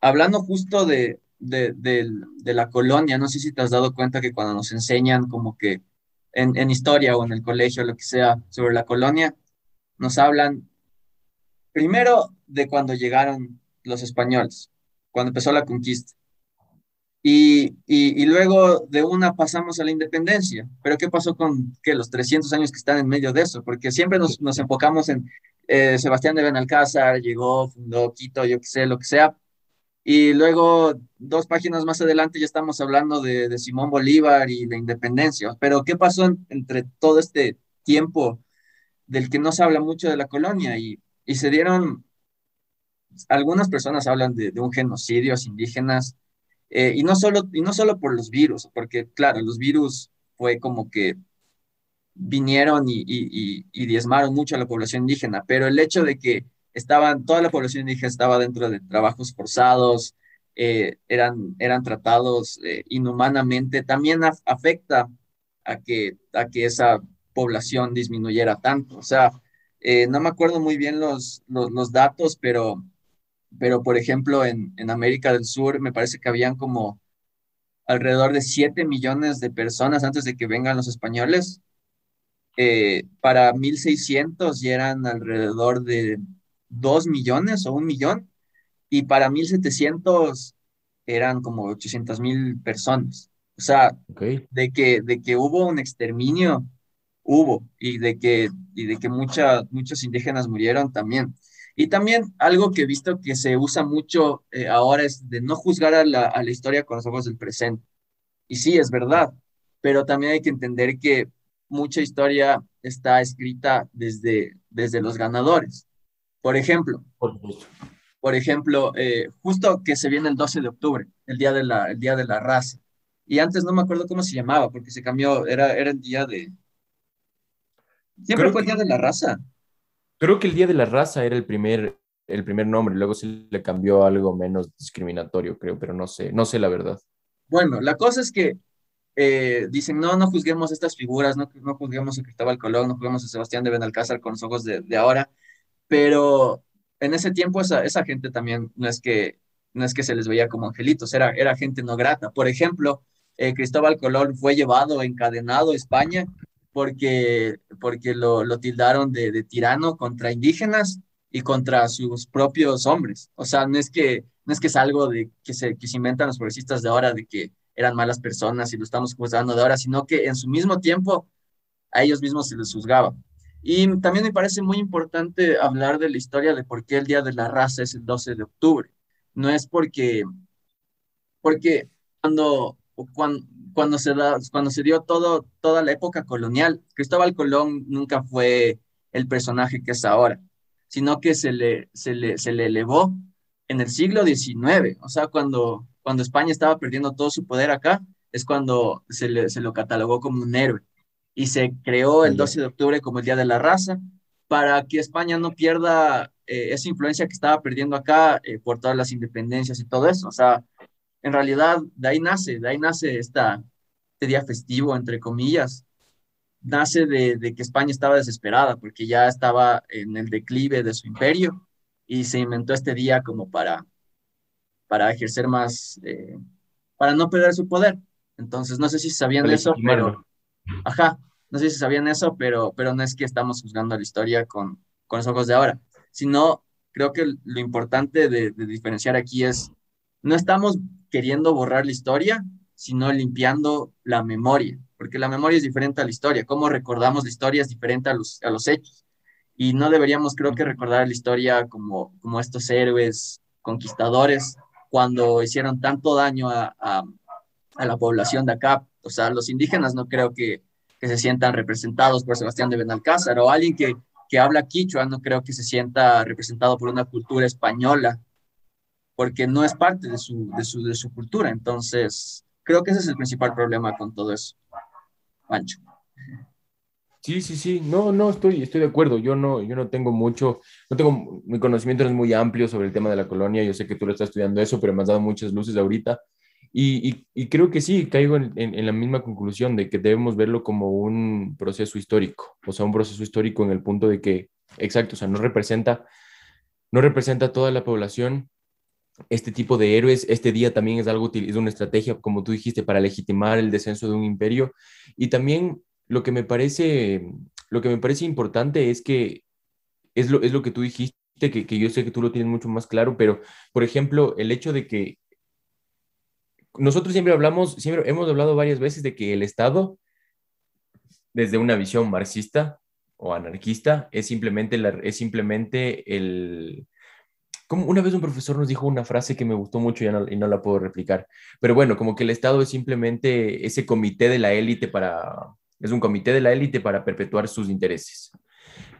hablando justo de, de, de, la colonia, no sé si te has dado cuenta que cuando nos enseñan como que en, en historia o en el colegio, lo que sea, sobre la colonia, nos hablan primero de cuando llegaron los españoles, cuando empezó la conquista. Y, y, luego de una pasamos a la independencia. Pero ¿qué pasó con que los 300 años que están en medio de eso? Porque siempre nos, nos enfocamos en eh, Sebastián de Benalcázar, llegó, fundó Quito, yo qué sé, lo que sea. Y luego, dos páginas más adelante, ya estamos hablando de, Simón Bolívar y la independencia. Pero ¿qué pasó entre todo este tiempo del que no se habla mucho de la colonia? Y, y se dieron algunas personas hablan de, un genocidio indígenas Eh, y, no solo, y no solo por los virus, porque claro, los virus fue como que vinieron y, y, y, diezmaron mucho a la población indígena, pero el hecho de que estaban, toda la población indígena estaba dentro de trabajos forzados, eh, eran, eran tratados eh, inhumanamente, también afecta a que, a que esa población disminuyera tanto. O sea, eh, no me acuerdo muy bien los, los, datos, pero, pero por ejemplo en, en América del Sur me parece que habían como alrededor de 7 millones de personas antes de que vengan los españoles. para 1600 ya eran alrededor de 2 millones o un millón y para 1700 eran como 800 mil personas. O sea, de, que, de que hubo un exterminio, hubo, y de que, y de que mucha, muchos indígenas murieron también. Y también algo que he visto que se usa mucho eh, ahora es de no juzgar a la, a la historia con los ojos del presente. Y sí, es verdad, pero también hay que entender que mucha historia está escrita desde, desde los ganadores. Por ejemplo, por ejemplo, eh, justo que se viene el 12 de octubre, el día de la, el día de la raza. Y antes no me acuerdo cómo se llamaba, porque se cambió, era, era el día de... Siempre fue el día de la raza. Creo que el día de la raza era el primer, el primer nombre, luego se le cambió algo menos discriminatorio, creo, pero no sé, no sé la verdad. Bueno, la cosa es que eh, dicen, no, no juzguemos estas figuras, no, no juzguemos a Cristóbal Colón, no juzguemos a Sebastián de Benalcázar con los ojos de, ahora, pero en ese tiempo esa, esa gente también no es, que, no es que se les veía como angelitos, era, era gente no grata. Por ejemplo, eh, Cristóbal Colón fue llevado encadenado a España porque, porque lo, lo tildaron de, de, tirano contra indígenas y contra sus propios hombres. O sea, no es que, no es, que es algo de, que, se, que se inventan los progresistas de ahora de que eran malas personas y lo estamos juzgando de ahora, sino que en su mismo tiempo a ellos mismos se les juzgaba. Y también me parece muy importante hablar de la historia de por qué el Día de la Raza es el 12 de octubre. No es porque, porque cuando, cuando, cuando, se, da, cuando se dio todo, toda la época colonial, Cristóbal Colón nunca fue el personaje que es ahora, sino que se le, se le, se le elevó en el siglo XIX. O sea, cuando, cuando España estaba perdiendo todo su poder acá, es cuando se, le, se lo catalogó como un héroe y se creó el 12 de octubre como el Día de la Raza para que España no pierda eh, esa influencia que estaba perdiendo acá eh, por todas las independencias y todo eso. O sea, en realidad de ahí nace, de ahí nace esta, este día festivo, entre comillas. Nace de, de, que España estaba desesperada porque ya estaba en el declive de su imperio y se inventó este día como para, para ejercer más, eh, para no perder su poder. Entonces, no sé si sabían de eso, pero Ajá, no sé si sabían eso, pero, pero no es que estamos juzgando la historia con, con los ojos de ahora, sino creo que lo importante de, diferenciar aquí es, no estamos queriendo borrar la historia, sino limpiando la memoria, porque la memoria es diferente a la historia, cómo recordamos la historia es diferente a los, a los hechos. Y no deberíamos, creo que, recordar la historia como, como estos héroes conquistadores cuando hicieron tanto daño a, a, la población de acá, o sea, los indígenas no creo que, que se sientan representados por Sebastián de Benalcázar o alguien que, que habla quichua, no creo que se sienta representado por una cultura española, porque no es parte de su, de su, de su cultura. Entonces, creo que ese es el principal problema con todo eso. Pancho. Sí, sí, sí, no, no, estoy, estoy de acuerdo. Yo no, yo no tengo mucho, no tengo, mi conocimiento no es muy amplio sobre el tema de la colonia. Yo sé que tú lo estás estudiando eso, pero me has dado muchas luces ahorita. Y, y, creo que sí, caigo en, en, la misma conclusión de que debemos verlo como un proceso histórico, o sea, un proceso histórico en el punto de que, exacto, o sea, no representa, no representa toda la población este tipo de héroes. Este día también es algo, es una estrategia, como tú dijiste, para legitimar el descenso de un imperio. Y también lo que me parece, lo que me parece importante es que es lo, es lo que tú dijiste, que, que yo sé que tú lo tienes mucho más claro, pero, por ejemplo, el hecho de que nosotros siempre hablamos, siempre hemos hablado varias veces de que el Estado, desde una visión marxista o anarquista, es simplemente, la, es simplemente el... Como una vez un profesor nos dijo una frase que me gustó mucho y no, la puedo replicar, pero bueno, como que el Estado es simplemente ese comité de la élite para, es un comité de la élite para perpetuar sus intereses.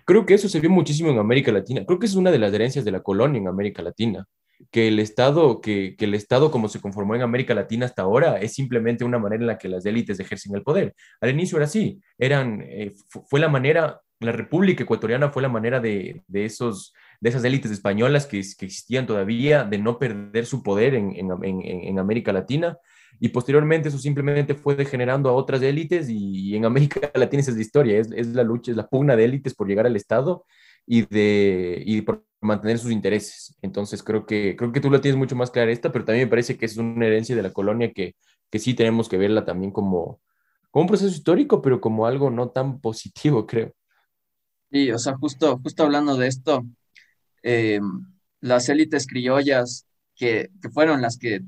Creo que eso se vio muchísimo en América Latina. Creo que es una de las herencias de la colonia en América Latina que el Estado, que, que, el Estado como se conformó en América Latina hasta ahora es simplemente una manera en la que las élites ejercen el poder. Al inicio era así, eran, eh, fue la manera, la República Ecuatoriana fue la manera de, de esos, de esas élites españolas que, existían todavía, de no perder su poder en, América Latina. Y posteriormente eso simplemente fue degenerando a otras élites y, en América Latina esa es la historia, es, es la lucha, es la pugna de élites por llegar al Estado y de y por mantener sus intereses. Entonces creo que, creo que tú la tienes mucho más clara esta, pero también me parece que es una herencia de la colonia que, que sí tenemos que verla también como, como un proceso histórico, pero como algo no tan positivo, creo. Sí, o sea, justo, justo hablando de esto, eh, las élites criollas que, que, fueron las que,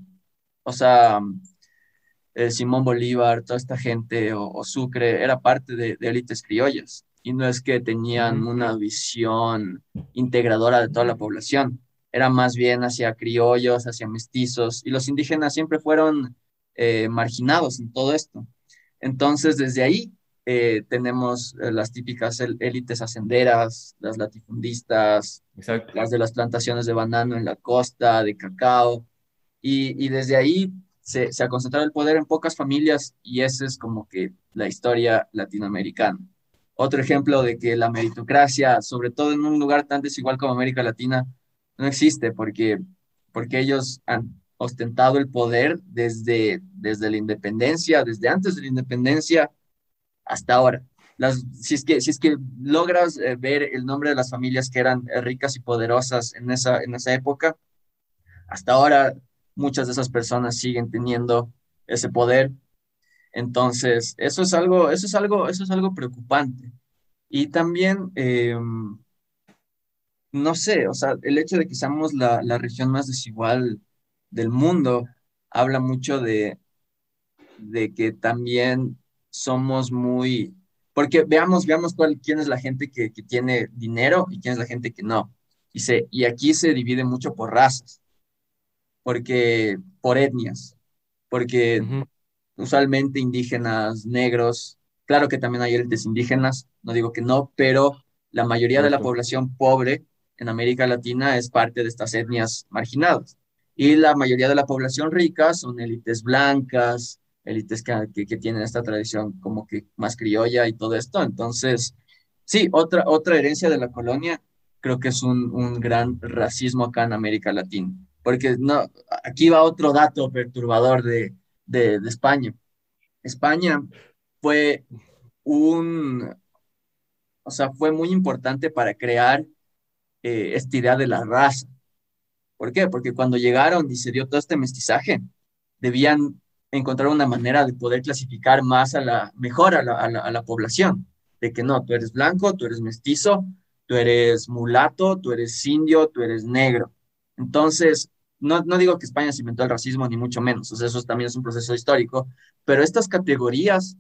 o sea, eh, Simón Bolívar, toda esta gente, o, o Sucre, era parte de, de élites criollas. Y no es que tenían una visión integradora de toda la población, era más bien hacia criollos, hacia mestizos, y los indígenas siempre fueron eh, marginados en todo esto. Entonces, desde ahí eh, tenemos eh, las típicas élites hacenderas, las latifundistas, Exacto. las de las plantaciones de banano en la costa, de cacao, y, y desde ahí se, se ha concentrado el poder en pocas familias y esa es como que la historia latinoamericana otro ejemplo de que la meritocracia, sobre todo en un lugar tan desigual como América Latina, no existe porque, porque ellos han ostentado el poder desde, desde la independencia, desde antes de la independencia hasta ahora. Las, si, es que, si es que logras eh, ver el nombre de las familias que eran eh, ricas y poderosas en esa, en esa época, hasta ahora muchas de esas personas siguen teniendo ese poder entonces, eso es algo, eso es algo, eso es algo preocupante. Y también, eh, no sé, o sea, el hecho de que seamos la, la, región más desigual del mundo habla mucho de, de que también somos muy, porque veamos, veamos cuál, quién es la gente que, que, tiene dinero y quién es la gente que no. Y, se, y aquí se divide mucho por razas, porque, por etnias, porque uh -huh usualmente indígenas, negros, claro que también hay élites indígenas, no digo que no, pero la mayoría de la población pobre en América Latina es parte de estas etnias marginadas. Y la mayoría de la población rica son élites blancas, élites que, que, tienen esta tradición como que más criolla y todo esto. Entonces, sí, otra, otra herencia de la colonia creo que es un, un gran racismo acá en América Latina. Porque no, aquí va otro dato perturbador de, de, de España. España fue un, o sea, fue muy importante para crear eh, esta idea de la raza. ¿Por qué? Porque cuando llegaron y se dio todo este mestizaje, debían encontrar una manera de poder clasificar más a la, mejor a la, población, de que no, tú eres blanco, tú eres mestizo, tú eres mulato, tú eres indio, tú eres negro. Entonces, no, no digo que España se inventó el racismo, ni mucho menos, o sea, eso también es un proceso histórico, pero estas categorías,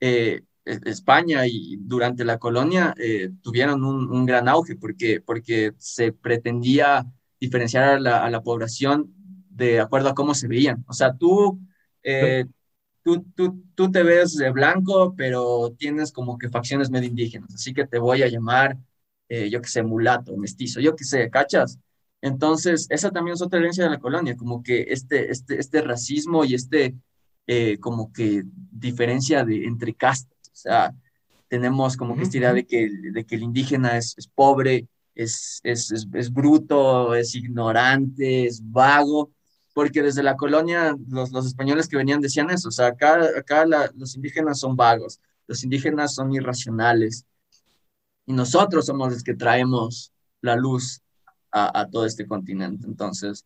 eh, España y durante la colonia eh, tuvieron un, un, gran auge porque, porque se pretendía diferenciar a la, a la, población de acuerdo a cómo se veían. O sea, tú, eh, tú, tú, tú te ves de blanco, pero tienes como que facciones medio indígenas, así que te voy a llamar, eh, yo que sé, mulato, mestizo, yo que sé, ¿cachas? Entonces, esa también es otra herencia de la colonia, como que este, este, este racismo y este, eh, como que diferencia de, entre castas. O sea, tenemos como que esta idea de que, de que el indígena es, es pobre, es, es, es, es, bruto, es ignorante, es vago, porque desde la colonia los, los españoles que venían decían eso, o sea, acá, acá la, los indígenas son vagos, los indígenas son irracionales, y nosotros somos los que traemos la luz a, a, todo este continente. Entonces,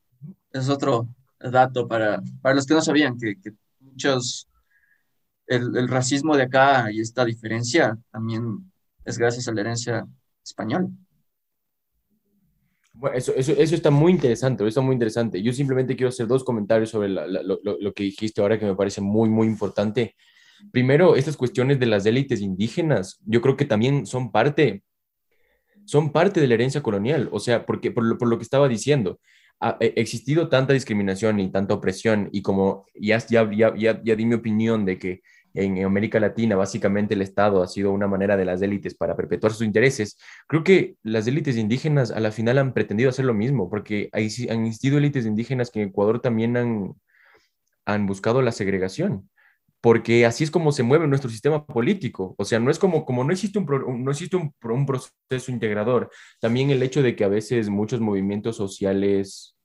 es otro dato para, para los que no sabían que, que muchos, el, el, racismo de acá y esta diferencia también es gracias a la herencia española. Bueno, eso, eso, eso está muy interesante, está muy interesante. Yo simplemente quiero hacer dos comentarios sobre la, la, lo, lo, que dijiste ahora que me parece muy, muy importante. Primero, estas cuestiones de las élites indígenas, yo creo que también son parte son parte de la herencia colonial, o sea, porque por lo, por lo que estaba diciendo, ha existido tanta discriminación y tanta opresión y como ya, ya, ya, ya, di mi opinión de que en América Latina, básicamente el Estado ha sido una manera de las élites para perpetuar sus intereses, creo que las élites indígenas a la final han pretendido hacer lo mismo, porque hay, han existido élites indígenas que en Ecuador también han, han buscado la segregación porque así es como se mueve nuestro sistema político. O sea, no es como, como no existe, un, no existe un, un, proceso integrador, también el hecho de que a veces muchos movimientos sociales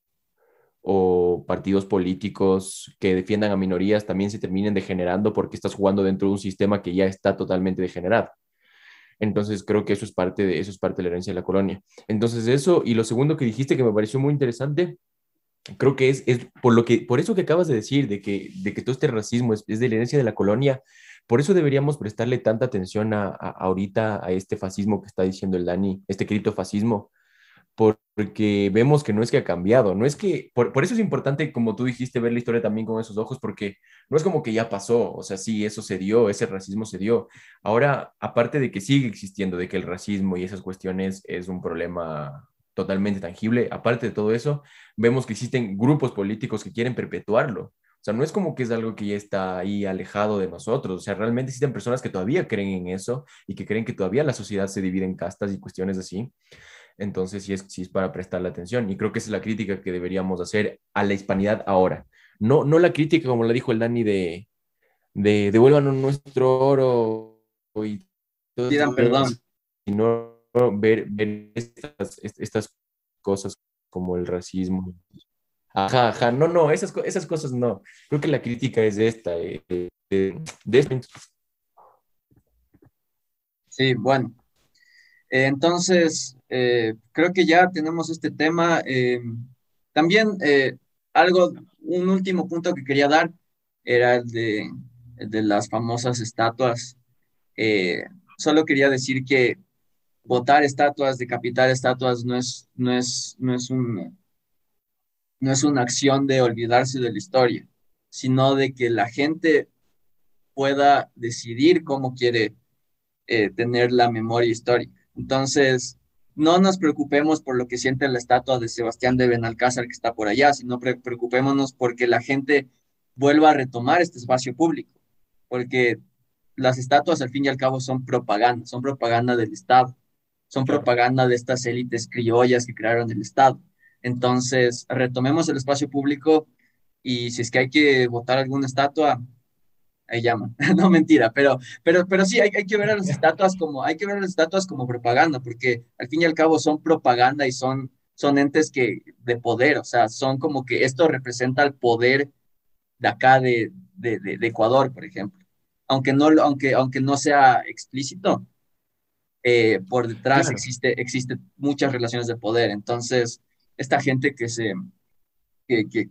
o partidos políticos que defiendan a minorías también se terminen degenerando porque estás jugando dentro de un sistema que ya está totalmente degenerado. Entonces creo que eso es parte de eso es parte de la herencia de la colonia. Entonces eso y lo segundo que dijiste que me pareció muy interesante creo que es, es por, lo que, por eso que acabas de decir, de que, de que todo este racismo es, de la herencia de la colonia, por eso deberíamos prestarle tanta atención a, ahorita a este fascismo que está diciendo el Dani, este criptofascismo, porque vemos que no es que ha cambiado, no es que, por, por, eso es importante, como tú dijiste, ver la historia también con esos ojos, porque no es como que ya pasó, o sea, sí, eso se dio, ese racismo se dio. Ahora, aparte de que sigue existiendo, de que el racismo y esas cuestiones es un problema totalmente tangible. Aparte de todo eso, vemos que existen grupos políticos que quieren perpetuarlo. O sea, no es como que es algo que ya está ahí alejado de nosotros. O sea, realmente existen personas que todavía creen en eso y que creen que todavía la sociedad se divide en castas y cuestiones así. Entonces, sí es, sí es para prestarle atención. Y creo que esa es la crítica que deberíamos hacer a la hispanidad ahora. No, no la crítica, como la dijo el Dani, de, de devuélvanos nuestro oro y todo Pidan perdón. Sino ver, ver estas, estas cosas como el racismo. Ajá, ajá, no, no, esas, esas cosas no. Creo que la crítica es esta, eh, de, de Sí, bueno. Eh, entonces, eh, creo que ya tenemos este tema. también algo, un último punto que quería dar era el de, las famosas estatuas. solo quería decir que votar estatuas, decapitar estatuas, no es, no es, no es, un, no es una acción de olvidarse de la historia, sino de que la gente pueda decidir cómo quiere eh, tener la memoria histórica. Entonces, no nos preocupemos por lo que siente la estatua de Sebastián de Benalcázar que está por allá, sino preocupémonos porque la gente vuelva a retomar este espacio público, porque las estatuas al fin y al cabo son propaganda, son propaganda del Estado son propaganda de estas élites criollas que crearon el Estado. Entonces, retomemos el espacio público y si es que hay que votar alguna estatua, ahí llaman. no mentira, pero, pero, pero sí, hay, hay, que ver a las estatuas como, hay que ver a las estatuas como propaganda, porque al fin y al cabo son propaganda y son, son entes que, de poder, o sea, son como que esto representa el poder de acá de, de, de Ecuador, por ejemplo. Aunque no, aunque, aunque no sea explícito, eh, por detrás existe, existe muchas relaciones de poder. Entonces, esta gente que se, que, que,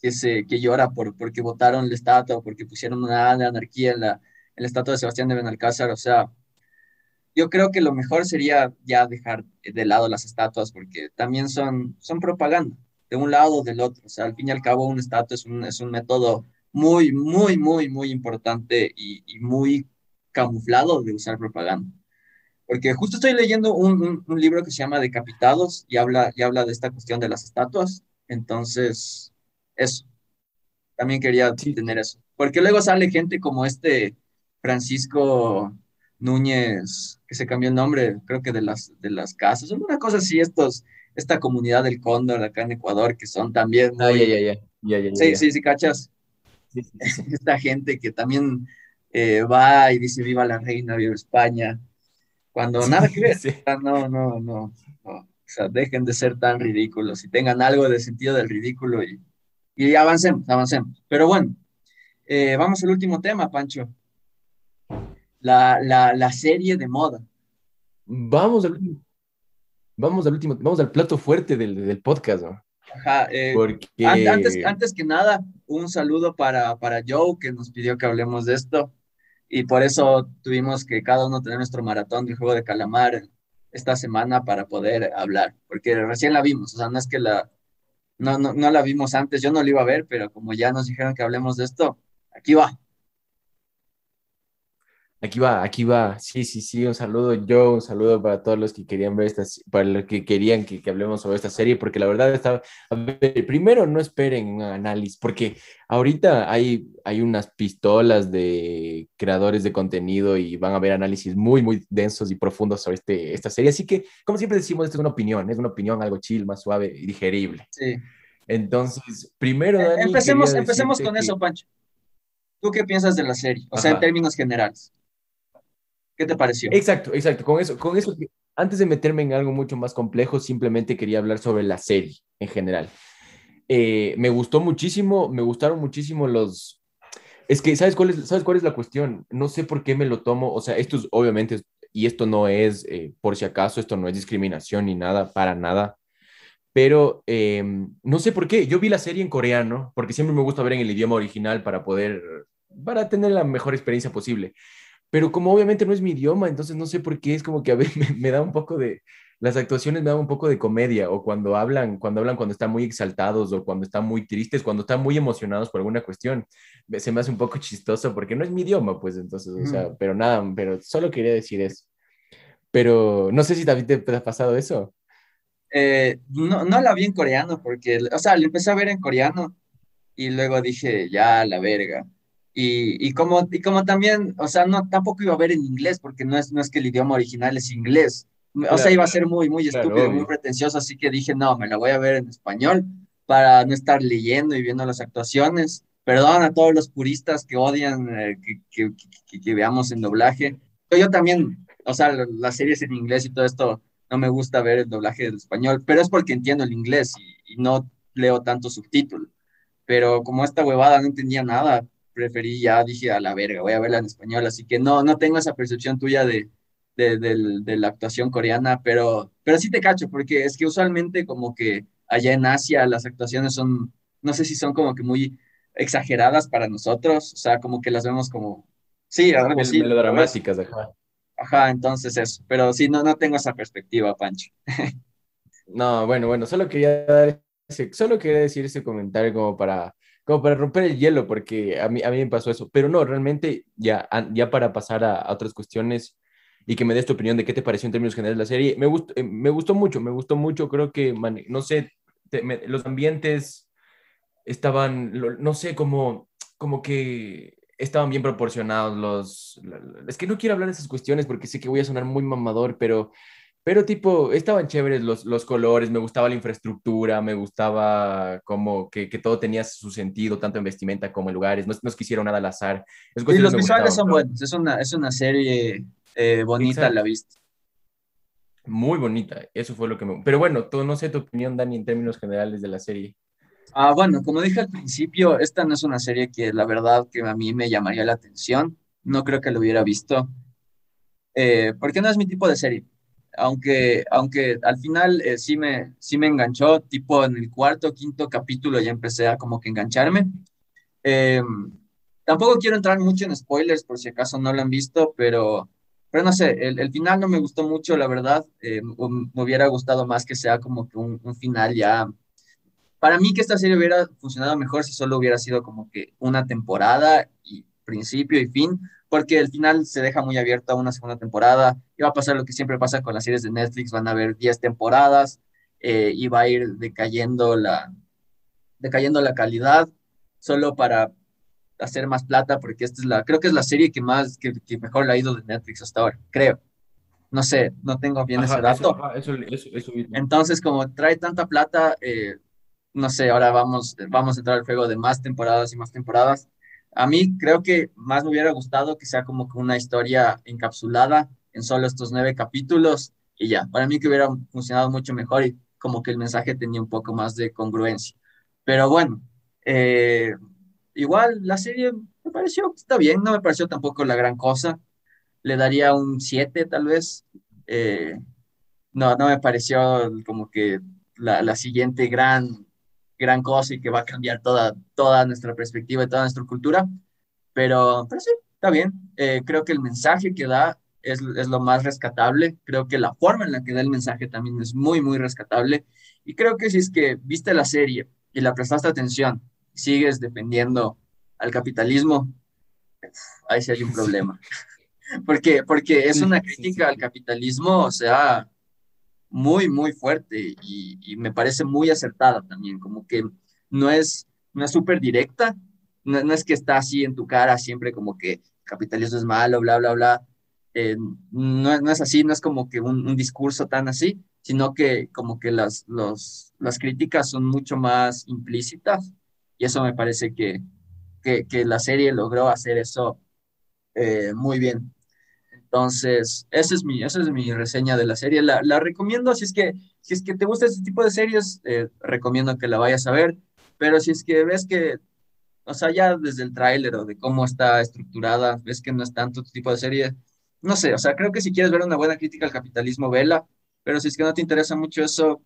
que se, que llora por, porque votaron la estatua, porque pusieron una anarquía en la, en la estatua de Sebastián de Benalcázar, o sea, yo creo que lo mejor sería ya dejar de lado las estatuas, porque también son, son propaganda, de un lado o del otro. O sea, al fin y al cabo, una estatua es un, es un método muy, muy, muy, muy importante y, y muy camuflado de usar propaganda porque justo estoy leyendo un, un, libro que se llama Decapitados y habla, y habla de esta cuestión de las estatuas. Entonces, eso. También quería tener eso. Porque luego sale gente como este Francisco Núñez, que se cambió el nombre, creo que de las, de las casas, una cosa así, estos, esta comunidad del cóndor acá en Ecuador, que son también muy... Ah, ya, ya, sí, sí, sí, cachas. esta gente que también eh, va y dice viva la reina, viva España cuando nada que ver. No, no, no, O sea, dejen de ser tan ridículos y tengan algo de sentido del ridículo y, y avancemos, avancemos. Pero bueno, eh, vamos al último tema, Pancho. La, la, la serie de moda. Vamos al, vamos al último, vamos al plato fuerte del, del podcast, ¿no? Ajá, eh, Porque... antes, antes que nada, un saludo para, para Joe, que nos pidió que hablemos de esto y por eso tuvimos que cada uno tener nuestro maratón del juego de calamar esta semana para poder hablar, porque recién la vimos, o sea, no es que la, no, no, no la vimos antes, yo no la iba a ver, pero como ya nos dijeron que hablemos de esto, aquí va. Aquí va, aquí va. Sí, sí, sí. Un saludo yo, un saludo para todos los que querían ver esta, para los que querían que, que hablemos sobre esta serie, porque la verdad está. A ver, primero no esperen un análisis, porque ahorita hay, hay unas pistolas de creadores de contenido y van a ver análisis muy, muy densos y profundos sobre este, esta serie. Así que, como siempre decimos, esto es una opinión, es una opinión algo chill, más suave y digerible. Sí. Entonces, primero. Eh, Dani, empecemos empecemos con que- eso, Pancho. ¿Tú qué piensas de la serie? O sea, en Ajá. términos generales. ¿Qué te pareció? Exacto, exacto. Con eso, con eso, antes de meterme en algo mucho más complejo, simplemente quería hablar sobre la serie en general. Eh, me gustó muchísimo, me gustaron muchísimo los... Es que, ¿sabes cuál es, ¿sabes cuál es la cuestión? No sé por qué me lo tomo, o sea, esto es obviamente, y esto no es, eh, por si acaso, esto no es discriminación ni nada, para nada, pero eh, no sé por qué, yo vi la serie en coreano, porque siempre me gusta ver en el idioma original para poder, para tener la mejor experiencia posible pero como obviamente no es mi idioma, entonces no sé por qué es como que a veces me, me da un poco de, las actuaciones me dan un poco de comedia, o cuando hablan, cuando hablan cuando están muy exaltados, o cuando están muy tristes, cuando están muy emocionados por alguna cuestión, se me hace un poco chistoso porque no es mi idioma, pues entonces, o sea, Ujú. pero nada, pero solo quería decir eso. Pero no sé si también te, te ha pasado eso. Eh, no, no la vi en coreano porque, o sea, la empecé a ver en coreano y luego dije, ya, la verga. Y, y como, y como también, o sea, no, tampoco iba a ver en inglés porque no es, no es que el idioma original es inglés. O sea, Claro, iba a ser muy, muy claro, estúpido, muy obvio. pretencioso, así que dije, no, me la voy a ver en español para no estar leyendo y viendo las actuaciones. Perdón a todos los puristas que odian eh, que, que, que- que veamos en doblaje. Yo, también, o sea, la- las series en inglés y todo esto, no me gusta ver el doblaje del español, pero es porque entiendo el inglés y, y no leo tanto subtítulo. Pero como esta huevada no entendía nada, preferí ya, dije, a la verga, voy a verla en español, así que no, no tengo esa percepción tuya de, de, del- de la actuación coreana, pero, pero sí te cacho, porque es que usualmente como que allá en Asia las actuaciones son, no sé si son como que muy exageradas para nosotros, o sea, como que las vemos como, sí, algo melodramáticas, ajá. Ajá, entonces eso, pero sí, no, no tengo esa perspectiva, Pancho. No, bueno, bueno, solo quería dar ese- solo quería decir ese comentario como para, como para romper el hielo, porque a mí, a mí me pasó eso. Pero no, realmente, ya, ya para pasar a, a otras cuestiones y que me des tu opinión de qué te pareció en términos generales la serie, me gustó, eh, me gustó mucho, me gustó mucho, creo que, mane- no sé, te- me- los ambientes estaban, no sé, como, como que estaban bien proporcionados los... Es que no quiero hablar de esas cuestiones porque sé que voy a sonar muy mamador, pero... Pero tipo, estaban chéveres los, los colores, me gustaba la infraestructura, me gustaba como que, que todo tenía su sentido, tanto en vestimenta como en lugares, no, no es que hicieron nada al azar. Esas Y los visuales gustaban, son buenos, es una, es una serie eh, bonita a la vista. Muy bonita, eso fue lo que me... Pero bueno, tú, no sé tu opinión, Dani, en términos generales de la serie. Ah, bueno, como dije al principio, esta no es una serie que la verdad que a mí me llamaría la atención. No creo que lo hubiera visto, eh, porque no es mi tipo de serie. Aunque, aunque al final eh, sí me, sí me enganchó, tipo en el cuarto, quinto capítulo ya empecé a como que engancharme. Eh, tampoco quiero entrar mucho en spoilers por si acaso no lo han visto, pero, pero no sé, el, el final no me gustó mucho, la verdad. Eh, m- me hubiera gustado más que sea como que un, un final ya para mí que esta serie hubiera funcionado mejor si solo hubiera sido como que una temporada y principio y fin, porque el final se deja muy abierto a una segunda temporada y va a pasar lo que siempre pasa con las series de Netflix, van a haber 10 temporadas eh, y va a ir decayendo la, decayendo la calidad solo para hacer más plata, porque esta es la, creo que es la serie que más, que, que mejor le ha ido de Netflix hasta ahora, creo. No sé, no tengo bien ese Ajá, dato. eso, ajá, eso, eso, eso mismo. Entonces, como trae tanta plata, eh, no sé, ahora vamos, vamos a entrar al juego de más temporadas y más temporadas. A mí creo que más me hubiera gustado que sea como que una historia encapsulada en solo estos nueve capítulos y ya. Para mí que hubiera funcionado mucho mejor y como que el mensaje tenía un poco más de congruencia. Pero bueno, eh, igual la serie me pareció está bien, no me pareció tampoco la gran cosa. Le daría un 7 tal vez. Eh, no, no me pareció como que la, la siguiente gran, gran cosa y que va a cambiar toda, toda nuestra perspectiva y toda nuestra cultura, pero, pero sí, está bien. Eh, creo que el mensaje que da es, es lo más rescatable, creo que la forma en la que da el mensaje también es muy, muy rescatable, y creo que si es que viste la serie y la prestaste atención, y sigues defendiendo al capitalismo, ahí sí hay un problema. porque, porque es una crítica al capitalismo, o sea, muy, muy fuerte y, me parece muy acertada también, como que no es, es súper directa, no, no, es que está así en tu cara siempre como que capitalismo es malo, bla, bla, bla. Eh, no, no, es así, no es como que un, discurso tan así, sino que como que las, los, las críticas son mucho más implícitas y eso me parece que, que, que la serie logró hacer eso eh, muy bien. Entonces, esa es mi, esa es mi reseña de la serie. La, la recomiendo, si es, que, si es que te gusta este tipo de series, eh, recomiendo que la vayas a ver. Pero si es que ves que, o sea, ya desde el tráiler o de cómo está estructurada, ves que no es tanto tu tipo de serie, no sé, o sea, creo que si quieres ver una buena crítica al capitalismo, vela. Pero si es que no te interesa mucho eso,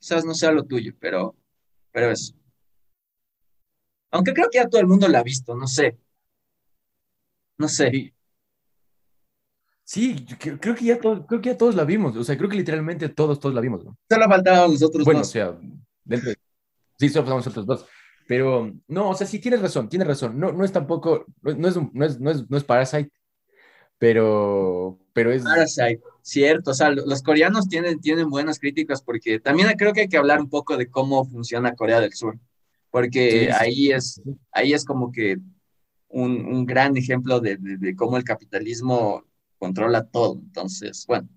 quizás no sea lo tuyo, pero, pero eso. Aunque creo que ya todo el mundo la ha visto, no sé. No sé. Sí, creo que, ya todos, creo que ya todos la vimos. O sea, creo que literalmente todos, todos la vimos. ¿no? Solo faltaban nosotros bueno, dos. o sea, dentro de... sí, solo faltaban nosotros dos. Pero no, o sea, sí tienes razón, tienes razón. No, no es tampoco, no, no, es, no, es, no, es, no es Parasite, pero, pero es... Parasite, cierto. O sea, los coreanos tienen, tienen buenas críticas porque también creo que hay que hablar un poco de cómo funciona Corea del Sur. Porque sí, sí, ahí, es, ahí es como que un, un gran ejemplo de, de, de cómo el capitalismo controla todo. Entonces, bueno.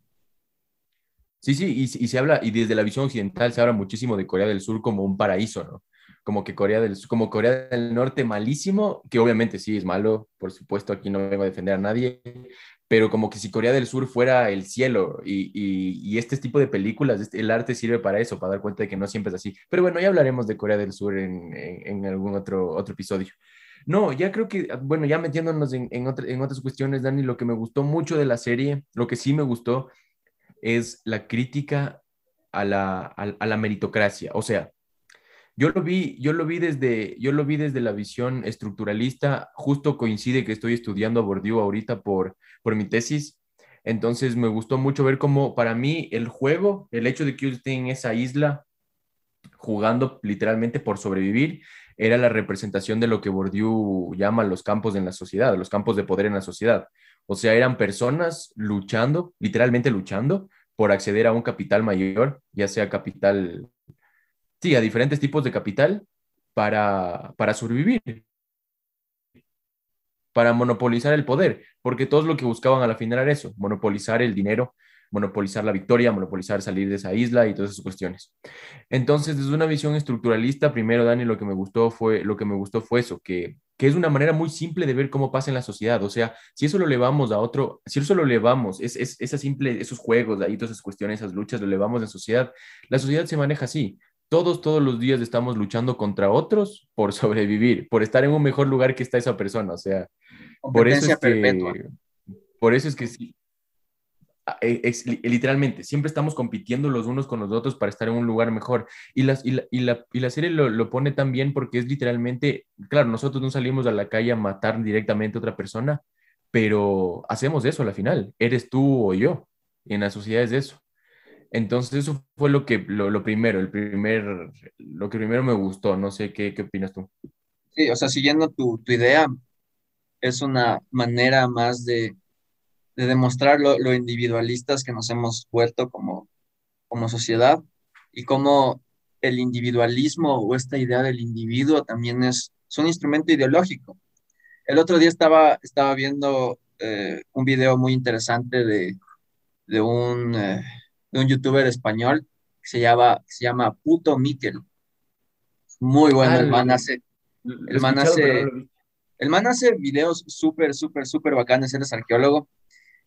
Sí, sí, y, se habla, y desde la visión occidental se habla muchísimo de Corea del Sur como un paraíso, ¿no? Como que Corea del, como Corea del Norte malísimo, que obviamente sí es malo, por supuesto, aquí no vengo a defender a nadie, pero como que si Corea del Sur fuera el cielo y, y, y este tipo de películas, este, el arte sirve para eso, para dar cuenta de que no siempre es así. Pero bueno, ya hablaremos de Corea del Sur en, en, en algún otro, otro episodio. No, ya creo que, bueno, ya metiéndonos en, en, otra, en, otras cuestiones, Dani, lo que me gustó mucho de la serie, lo que sí me gustó es la crítica a la, a, a la meritocracia. O sea, yo lo vi, yo lo vi desde, yo lo vi desde la visión estructuralista, justo coincide que estoy estudiando a Bourdieu ahorita por, por mi tesis, entonces me gustó mucho ver cómo para mí el juego, el hecho de que yo esté en esa isla jugando literalmente por sobrevivir, era la representación de lo que Bourdieu llama los campos en la sociedad, los campos de poder en la sociedad. O sea, eran personas luchando, literalmente luchando, por acceder a un capital mayor, ya sea capital, sí, a diferentes tipos de capital para, para sobrevivir, para monopolizar el poder, porque todos lo que buscaban a la final era eso, monopolizar el dinero monopolizar la victoria, monopolizar salir de esa isla y todas esas cuestiones. Entonces, desde una visión estructuralista, primero, Dani, lo que me gustó fue, lo que me gustó fue eso, que, que es una manera muy simple de ver cómo pasa en la sociedad. O sea, si eso lo elevamos a otro, si eso lo elevamos, es, es, esa simple, esos juegos, ahí todas esas cuestiones, esas luchas, lo elevamos en sociedad, la sociedad se maneja así. Todos, todos los días estamos luchando contra otros por sobrevivir, por estar en un mejor lugar que está esa persona. O sea, por eso es que, perpetua. por eso es que sí, es, literalmente, siempre estamos compitiendo los unos con los otros para estar en un lugar mejor. Y, las, y, la, y, la, y la, serie lo, lo, pone tan bien porque es literalmente, claro, nosotros no salimos a la calle a matar directamente a otra persona, pero hacemos eso a la final, eres tú o yo, y en la sociedad es eso. Entonces eso fue lo que, lo, lo primero, el primer, lo que primero me gustó, no sé qué, qué opinas tú. Sí, o sea, siguiendo tu, tu idea, es una manera más de de demostrar lo, lo, individualistas que nos hemos vuelto como, como sociedad y cómo el individualismo o esta idea del individuo también es, es un instrumento ideológico. El otro día estaba, estaba viendo eh, un video muy interesante de, de, un, eh, de un youtuber español que se llama, que se llama Puto Miquel. Muy bueno, ah, el man hace, el man hace, el man hace videos súper, súper, súper bacanes, él es arqueólogo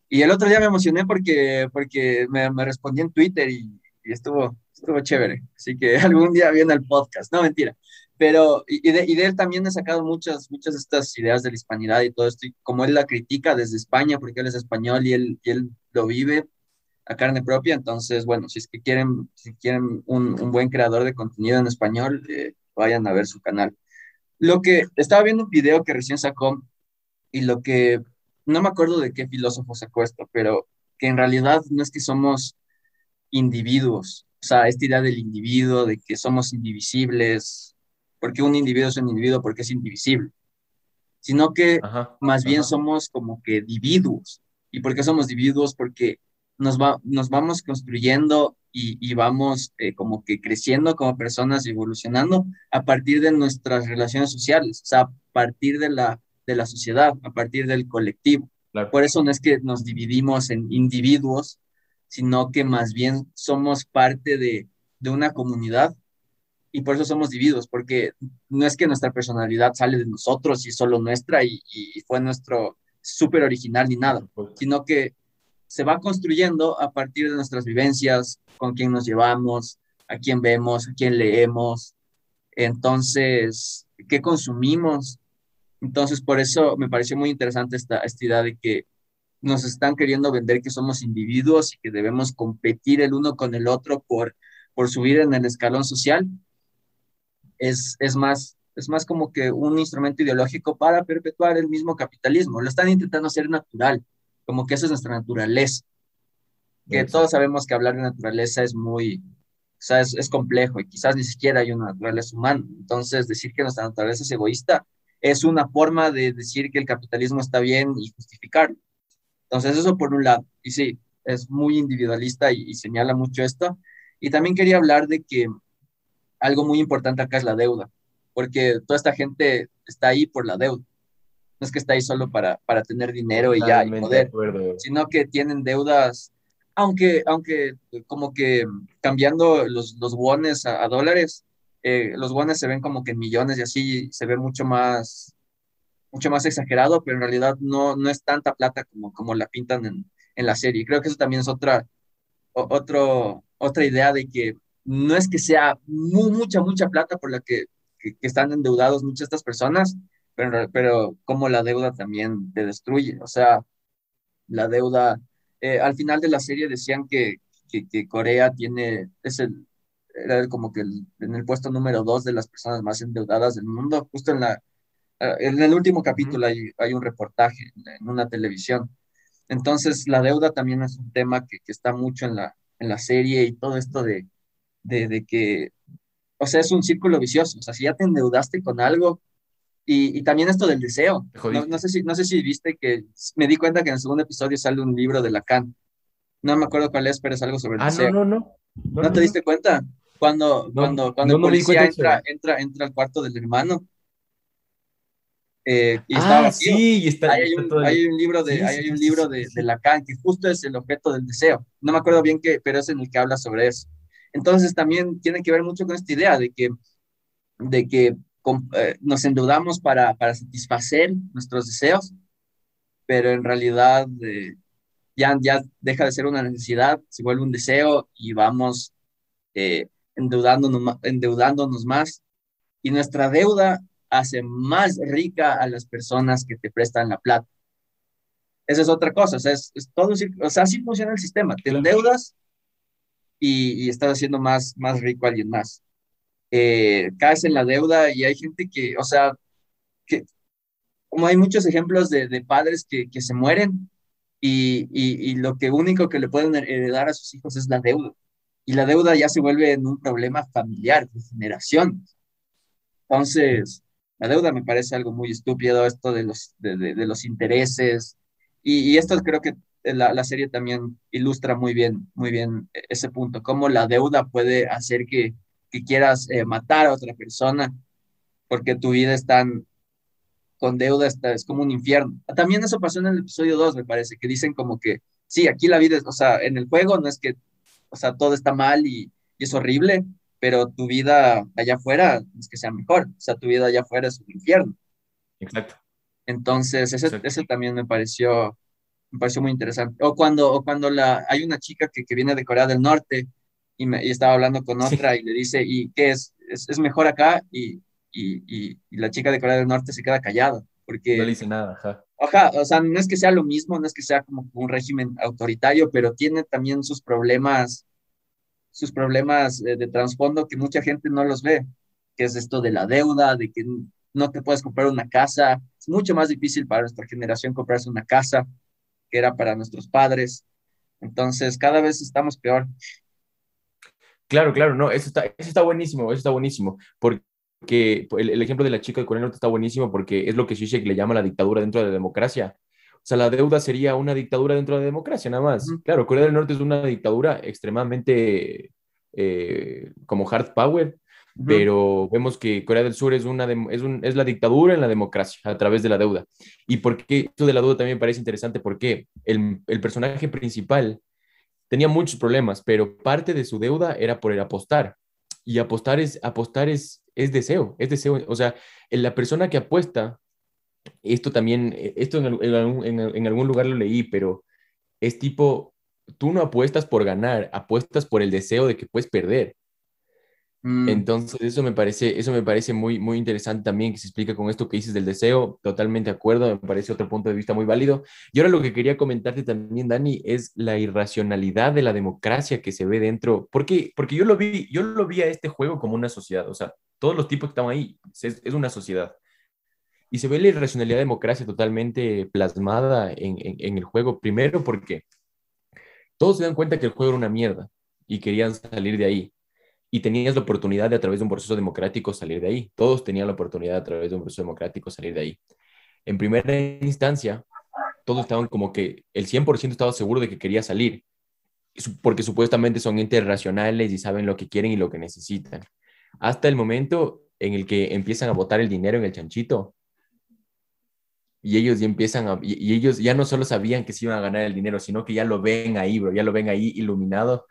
y el otro día me emocioné porque, porque me, me respondí en Twitter y, estuvo, estuvo chévere. Así que algún día viene el podcast. No, mentira. Pero, y de, y él también he sacado muchas, muchas de estas ideas de la hispanidad y todo esto. Y como él la critica desde España, porque él es español y él, y él lo vive a carne propia. Entonces, bueno, si es que quieren, si quieren un, un buen creador de contenido en español, eh, vayan a ver su canal. Lo que estaba viendo un video que recién sacó y lo que no me acuerdo de qué filósofo sacó esto, pero que en realidad no es que somos individuos, o sea, esta idea del individuo, de que somos indivisibles, porque un individuo es un individuo porque es indivisible, sino que ajá, más bien ajá. somos como que individuos, ¿Y por qué somos individuos? Porque nos, va, nos vamos construyendo y, y vamos eh, como que creciendo como personas evolucionando a partir de nuestras relaciones sociales, o sea, a partir de la, de la sociedad, a partir del colectivo. Por eso no es que nos dividimos en individuos, sino que más bien somos parte de, de una comunidad y por eso somos individuos, porque no es que nuestra personalidad sale de nosotros y solo nuestra y, y fue nuestro súper original ni nada, sino que se va construyendo a partir de nuestras vivencias, con quién nos llevamos, a quién vemos, a quién leemos, entonces, qué consumimos. Entonces, por eso me pareció muy interesante esta, esta idea de que nos están queriendo vender que somos individuos y que debemos competir el uno con el otro por, por subir en el escalón social. Es, es, más, es más como que un instrumento ideológico para perpetuar el mismo capitalismo. Lo están intentando hacer natural como que esa es nuestra naturaleza. Que todos sabemos que hablar de naturaleza es muy, o sea, es, complejo y quizás ni siquiera hay una naturaleza humana. Entonces, decir que nuestra naturaleza es egoísta es una forma de decir que el capitalismo está bien y justificarlo. Entonces, eso por un lado. Y sí, es muy individualista y, y señala mucho esto. Y también quería hablar de que algo muy importante acá es la deuda, porque toda esta gente está ahí por la deuda no es que está ahí solo para, para tener dinero y ya, y poder, sino que tienen deudas, aunque, aunque como que cambiando los, los wones a, dólares, eh, los wones se ven como que en millones y así se ve mucho más, mucho más exagerado, pero en realidad no, no es tanta plata como, como la pintan en, la serie. Creo que eso también es otra, otro, otra idea de que no es que sea mucha, mucha plata por la que, que, que están endeudados muchas de estas personas, pero, pero como la deuda también te destruye. O sea, la deuda, eh, al final de la serie decían que, que, Corea tiene, es el, era como que en el puesto número dos de las personas más endeudadas del mundo. Justo en, la, eh, en el último capítulo hay, hay un reportaje en una televisión. Entonces, la deuda también es un tema que, que está mucho en la, en la serie y todo esto de, de, de, que, o sea, es un círculo vicioso. O sea, si ya te endeudaste con algo, y, y, también esto del deseo. No, no, sé si, no sé si viste que me di cuenta que en el segundo episodio sale un libro de Lacan. No me acuerdo cuál es, pero es algo sobre el ah, deseo. No, no, no. ¿No, te diste cuenta? Cuando, cuando, cuando el policía entra, entra, entra al cuarto del hermano. Eh, y ah, sí, y está, hay, un, hay, un, libro de, hay un libro de, de, Lacan que justo es el objeto del deseo. No me acuerdo bien qué, pero es en el que habla sobre eso. Entonces también tiene que ver mucho con esta idea de que, de que eh, nos endeudamos para, para, satisfacer nuestros deseos, pero en realidad eh, ya, ya deja de ser una necesidad, se vuelve un deseo y vamos eh, endeudándonos, endeudándonos más. Y nuestra deuda hace más rica a las personas que te prestan la plata. Esa es otra cosa, o sea, es, todo, o sea, así funciona el sistema. Te endeudas y, y estás haciendo más, más rico a alguien más eh, caes en la deuda y hay gente que, o sea, que como hay muchos ejemplos de, de padres que, que, se mueren y, y, y, lo que único que le pueden heredar a sus hijos es la deuda. Y la deuda ya se vuelve en un problema familiar, de generaciones. Entonces, la deuda me parece algo muy estúpido, esto de los, de, de, los intereses. Y, esto creo que la, la, serie también ilustra muy bien, muy bien ese punto, cómo la deuda puede hacer que, que quieras eh, matar a otra persona porque tu vida está con deuda, está, es como un infierno. También eso pasó en el episodio 2, me parece, que dicen como que, sí, aquí la vida es, o sea, en el juego no es que, o sea, todo está mal y, y es horrible, pero tu vida allá afuera es que sea mejor, o sea, tu vida allá afuera es un infierno. Exacto. Entonces, ese, ese también me pareció, me pareció muy interesante. O cuando, o cuando la, hay una chica que, que viene de Corea del Norte y, me, y estaba hablando con otra sí. y le dice, ¿y qué es? ¿Es, es mejor acá? Y, y, y, la chica de Corea del Norte se queda callada. Porque, no le dice nada, ajá. Ajá, o sea, no es que sea lo mismo, no es que sea como un régimen autoritario, pero tiene también sus problemas, sus problemas de, de trasfondo que mucha gente no los ve, que es esto de la deuda, de que no te puedes comprar una casa. Es mucho más difícil para nuestra generación comprarse una casa que era para nuestros padres. Entonces, cada vez estamos peor. Claro, claro, no, eso está, eso está buenísimo, eso está buenísimo, porque el, el ejemplo de la chica de Corea está buenísimo porque es lo que Zizek le llama la dictadura dentro de la democracia. O sea, la deuda sería una dictadura dentro de la democracia, nada más. Claro, Corea del Norte es una dictadura extremadamente eh, como hard power, pero vemos que Corea del Sur es, una es, un, es, la dictadura en la democracia a través de la deuda. Y por qué esto de la deuda también me parece interesante, porque el, el personaje principal tenía muchos problemas, pero parte de su deuda era por el apostar. Y apostar es, apostar es, es deseo, es deseo. O sea, la persona que apuesta esto también, eh, esto en, en, algún lugar lo leí, pero es tipo, tú no apuestas por ganar, apuestas por el deseo de que puedes perder. Mm. Entonces, eso me parece, eso me parece muy, muy interesante también que se explica con esto que dices del deseo, totalmente de acuerdo, me parece otro punto de vista muy válido. Y ahora lo que quería comentarte también, Dani, es la irracionalidad de la democracia que se ve dentro, porque, porque yo lo vi, yo lo vi a este juego como una sociedad, o sea, todos los tipos que están ahí, es, una sociedad y se ve la irracionalidad de democracia totalmente plasmada en, en, el juego, primero porque todos se dan cuenta que el juego era una mierda y querían salir de ahí. Y tenías la oportunidad de a través de un proceso democrático salir de ahí. Todos tenían la oportunidad a través de un proceso democrático salir de ahí. En primera instancia, todos estaban como que el 100% estaba seguro de que quería salir, porque supuestamente son entes racionales y saben lo que quieren y lo que necesitan. Hasta el momento en el que empiezan a botar el dinero en el chanchito y ellos ya empiezan y, ellos ya no solo sabían que se iban a ganar el dinero, sino que ya lo ven ahí, bro, ya lo ven ahí iluminado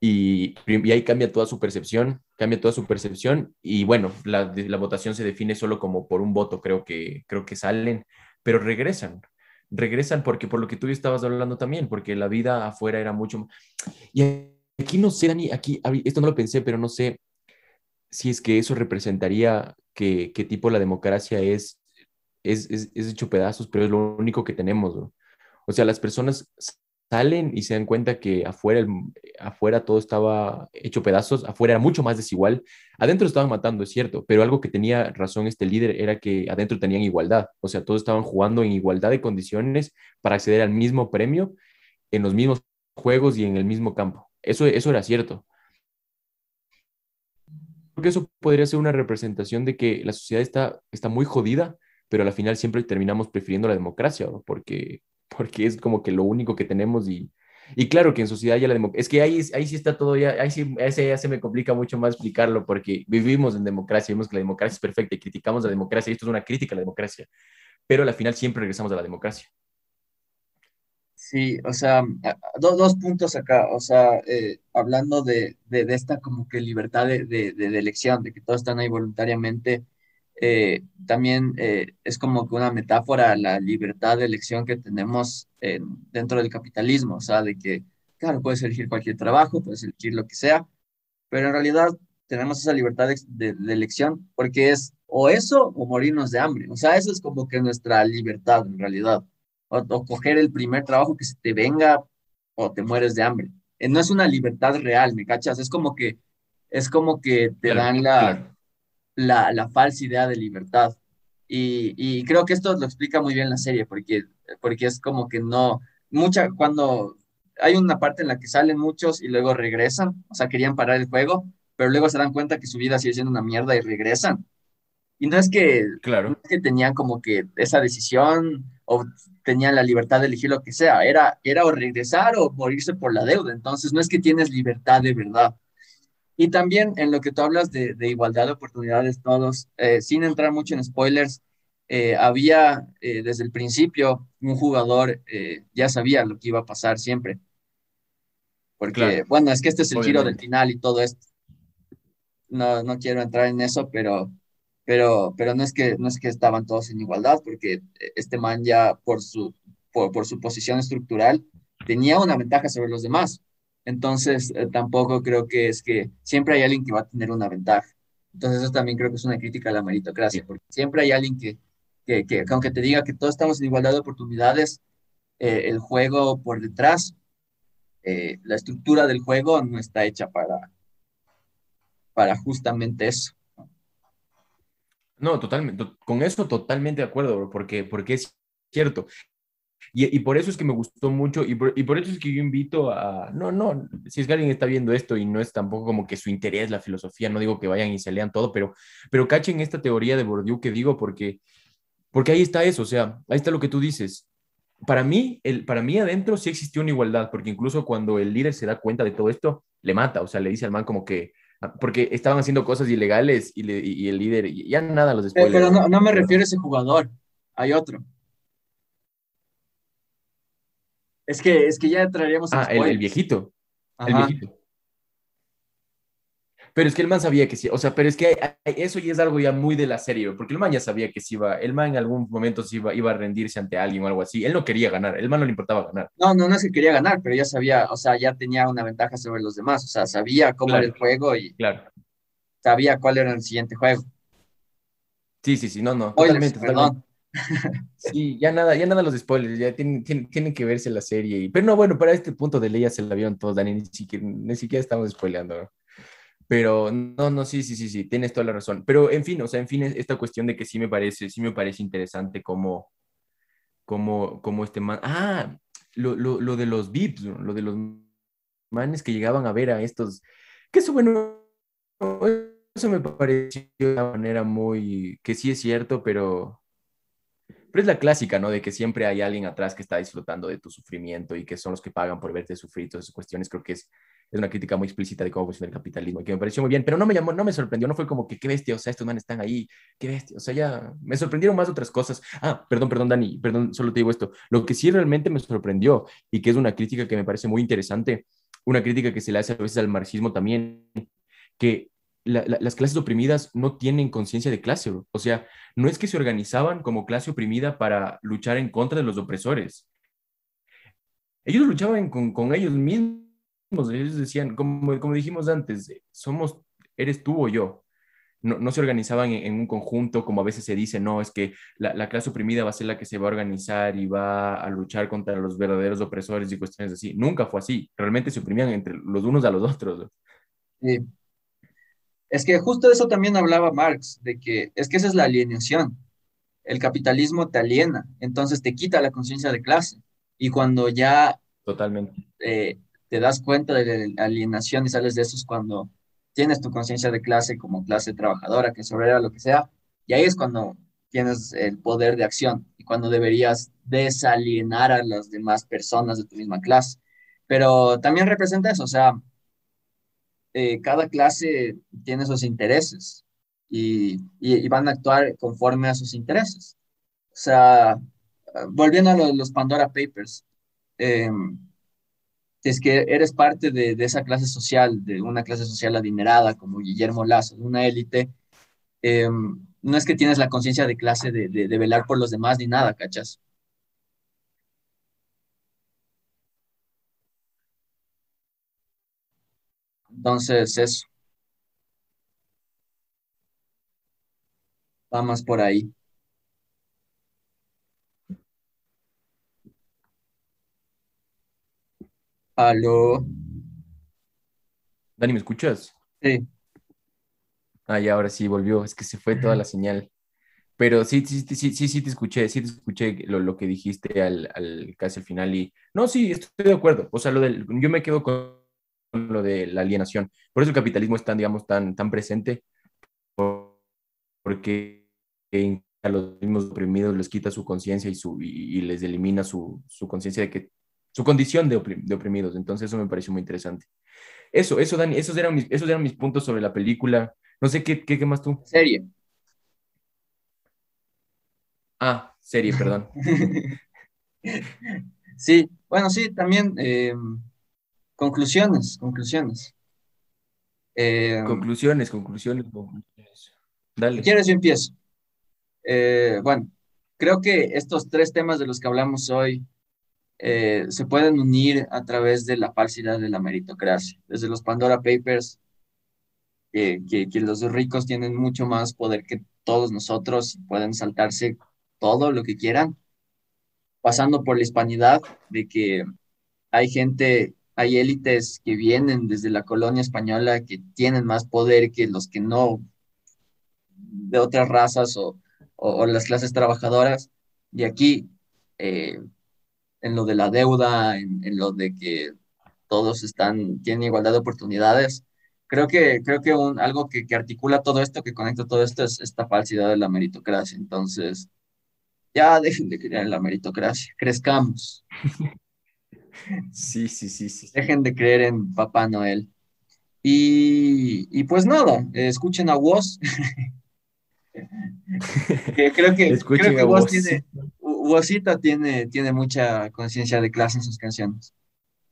y, ahí cambia toda su percepción, cambia toda su percepción y bueno, la, la, votación se define solo como por un voto, creo que, creo que salen, pero regresan, regresan porque por lo que tú estabas hablando también, porque la vida afuera era mucho... Y aquí no sé, Dani, aquí, esto no lo pensé, pero no sé si es que eso representaría que, qué tipo la democracia es, es, es, hecho pedazos, pero es lo único que tenemos. O sea, las personas salen y se dan cuenta que afuera, afuera todo estaba hecho pedazos, afuera era mucho más desigual. Adentro estaban matando, es cierto, pero algo que tenía razón este líder era que adentro tenían igualdad. O sea, todos estaban jugando en igualdad de condiciones para acceder al mismo premio en los mismos juegos y en el mismo campo. Eso, eso era cierto. Porque eso podría ser una representación de que la sociedad está, está muy jodida pero al final siempre terminamos prefiriendo la democracia, porque, porque es como que lo único que tenemos y, y claro que en sociedad ya la democracia, es que ahí, ahí sí está todo, ya, ahí sí ese ya se me complica mucho más explicarlo porque vivimos en democracia, vemos que la democracia es perfecta y criticamos la democracia y esto es una crítica a la democracia, pero al final siempre regresamos a la democracia. Sí, o sea, dos puntos acá, o sea, eh, hablando de, de, de, esta como que libertad de, de, elección, de que todos están ahí voluntariamente, eh, también eh, es como que una metáfora a la libertad de elección que tenemos dentro del capitalismo, o sea, de que, claro, puedes elegir cualquier trabajo, puedes elegir lo que sea, pero en realidad tenemos esa libertad de, elección porque es o eso o morirnos de hambre, o sea, eso es como que nuestra libertad en realidad, o, coger el primer trabajo que se te venga o te mueres de hambre. Eh, no es una libertad real, ¿me cachas? Es como que, es como que te dan la la, la falsa idea de libertad. Y, y, creo que esto lo explica muy bien la serie, porque, porque es como que no, mucha, cuando hay una parte en la que salen muchos y luego regresan, o sea, querían parar el juego, pero luego se dan cuenta que su vida sigue siendo una mierda y regresan. Y no es que, claro. que tenían como que esa decisión o tenían la libertad de elegir lo que sea, era, era o regresar o morirse por la deuda. Entonces, no es que tienes libertad de verdad. Y también en lo que tú hablas de, igualdad de oportunidades todos, eh, sin entrar mucho en spoilers, eh, había eh, desde el principio un jugador, ya sabía lo que iba a pasar siempre. Porque, bueno, es que este es el giro del final y todo esto. No, no quiero entrar en eso, pero, pero, pero no, es que, no es que estaban todos en igualdad, porque este man ya por su, por, por su posición estructural tenía una ventaja sobre los demás. Entonces, eh, tampoco creo que es que siempre hay alguien que va a tener una ventaja. Entonces, eso también creo que es una crítica a la meritocracia, porque siempre hay alguien que, que, que aunque te diga que todos estamos en igualdad de oportunidades, eh, el juego por detrás, eh, la estructura del juego no está hecha para, para justamente eso. No, totalmente, con eso totalmente de acuerdo, porque, porque es cierto. Y, por eso es que me gustó mucho y por, y por, eso es que yo invito a, no, no, si es que alguien está viendo esto y no es tampoco como que su interés la filosofía, no digo que vayan y se lean todo, pero, pero cachen esta teoría de Bourdieu que digo porque, porque ahí está eso, o sea, ahí está lo que tú dices. para mí, el, para mí adentro sí existió una igualdad, porque incluso cuando el líder se da cuenta de todo esto, le mata, o sea, le dice al man como que, porque estaban haciendo cosas ilegales y, le, y el líder, ya nada los después. Pero, no, no, me refiero a ese jugador, hay otro. Es que, es que ya traeríamos... Ah, el, el, viejito. El viejito. Pero es que el man sabía que sí, o sea, pero es que eso ya es algo ya muy de la serie, porque el man ya sabía que sí iba, el man en algún momento sí iba, iba a rendirse ante alguien o algo así. Él no quería ganar, el man no le importaba ganar. No, no, no es que quería ganar, pero ya sabía, o sea, ya tenía una ventaja sobre los demás, o sea, sabía cómo era el juego y claro. sabía cuál era el siguiente juego. Sí, sí, sí, no, no, totalmente, perdón. Sí, ya nada, ya nada los spoilers, ya tienen, tienen, que verse la serie. pero no, bueno, para este punto de ley ya se la vieron todos, Dani, ni siquiera, ni siquiera estamos spoileando. Pero no, no, sí, sí, sí, sí, tienes toda la razón. Pero en fin, o sea, en fin, esta cuestión de que sí me parece, sí me parece interesante cómo, cómo, cómo este man. Ah, lo, lo, lo de los VIPs, lo de los manes que llegaban a ver a estos. Que eso, bueno, eso me pareció de una manera muy. que sí es cierto, pero. Pero es la clásica, ¿no? De que siempre hay alguien atrás que está disfrutando de tu sufrimiento y que son los que pagan por verte sufrir, todas esas cuestiones. Creo que es es una crítica muy explícita de cómo funciona el capitalismo, que me pareció muy bien, pero no me llamó, no me sorprendió, no fue como que qué bestia, o sea, estos manes están ahí, qué bestia, o sea, ya me sorprendieron más otras cosas. Ah, perdón, perdón, Dani, perdón, solo te digo esto. Lo que sí realmente me sorprendió y que es una crítica que me parece muy interesante, una crítica que se le hace a veces al marxismo también, que las clases oprimidas no tienen conciencia de clase, o sea, no es que se organizaban como clase oprimida para luchar en contra de los opresores. Ellos luchaban con, con ellos mismos ellos decían, como, como dijimos antes, somos, eres tú o yo. No, no se organizaban en, un conjunto, como a veces se dice, no, es que la, la, clase oprimida va a ser la que se va a organizar y va a luchar contra los verdaderos opresores y cuestiones así. Nunca fue así. Realmente se oprimían entre los unos a los otros. Sí. Es que justo eso también hablaba Marx, de que es que esa es la alienación. El capitalismo te aliena, entonces te quita la conciencia de clase. Y cuando ya Totalmente. Eh, te das cuenta de la alienación y sales de eso es cuando tienes tu conciencia de clase como clase trabajadora, que obrera, lo que sea, y ahí es cuando tienes el poder de acción y cuando deberías desalienar a las demás personas de tu misma clase. Pero también representa eso, o sea, eh, cada clase tiene sus intereses y, van a actuar conforme a sus intereses. O sea, volviendo a los, Pandora Papers, eh, es que eres parte de, esa clase social, de una clase social adinerada como Guillermo Lazo, una élite, em, no es que tienes la conciencia de clase de, de, velar por los demás ni nada, ¿cachas? Entonces, eso. Vamos por ahí. Aló. Dani, ¿me escuchas? Sí. Ah, ya ahora sí volvió, es que se fue toda la señal. Pero sí, sí, sí, sí, sí te escuché, sí te escuché lo, lo que dijiste al, al, casi al final y... No, sí, estoy de acuerdo. O sea, lo del, yo me quedo con lo de la alienación. Por eso el capitalismo es tan, digamos, tan, tan presente, porque a los mismos oprimidos les quita su conciencia y, su, y, les elimina su, su conciencia de que su condición de, oprimidos. Entonces eso me pareció muy interesante. Eso, eso, Dani, esos eran mis, esos eran mis puntos sobre la película. No sé qué, qué, qué más tú. Serie. Ah, serie, perdón. sí, bueno, sí, también eh, conclusiones, conclusiones. Eh, conclusiones, conclusiones, conclusiones. Dale. Quieres, yo empiezo. Eh, bueno, creo que estos tres temas de los que hablamos hoy eh, se pueden unir a través de la falsidad de la meritocracia. Desde los Pandora Papers, que, que, los ricos tienen mucho más poder que todos nosotros pueden saltarse todo lo que quieran, pasando por la hispanidad, de que hay gente, hay élites que vienen desde la colonia española que tienen más poder que los que no, de otras razas o, las clases trabajadoras. Y aquí eh, en lo de la deuda, en, lo de que todos tienen igualdad de oportunidades. Creo que, creo que un, algo que, que, articula todo esto, que conecta todo esto, es esta falsidad de la meritocracia. Entonces, Ya dejen de creer en la meritocracia, crezcamos. Sí, sí, sí, sí. Dejen de creer en Papá Noel. Y, y pues nada, escuchen a Woz. que creo que, Escuchen creo que Woz tiene, Wozito tiene, tiene mucha conciencia de clase en sus canciones.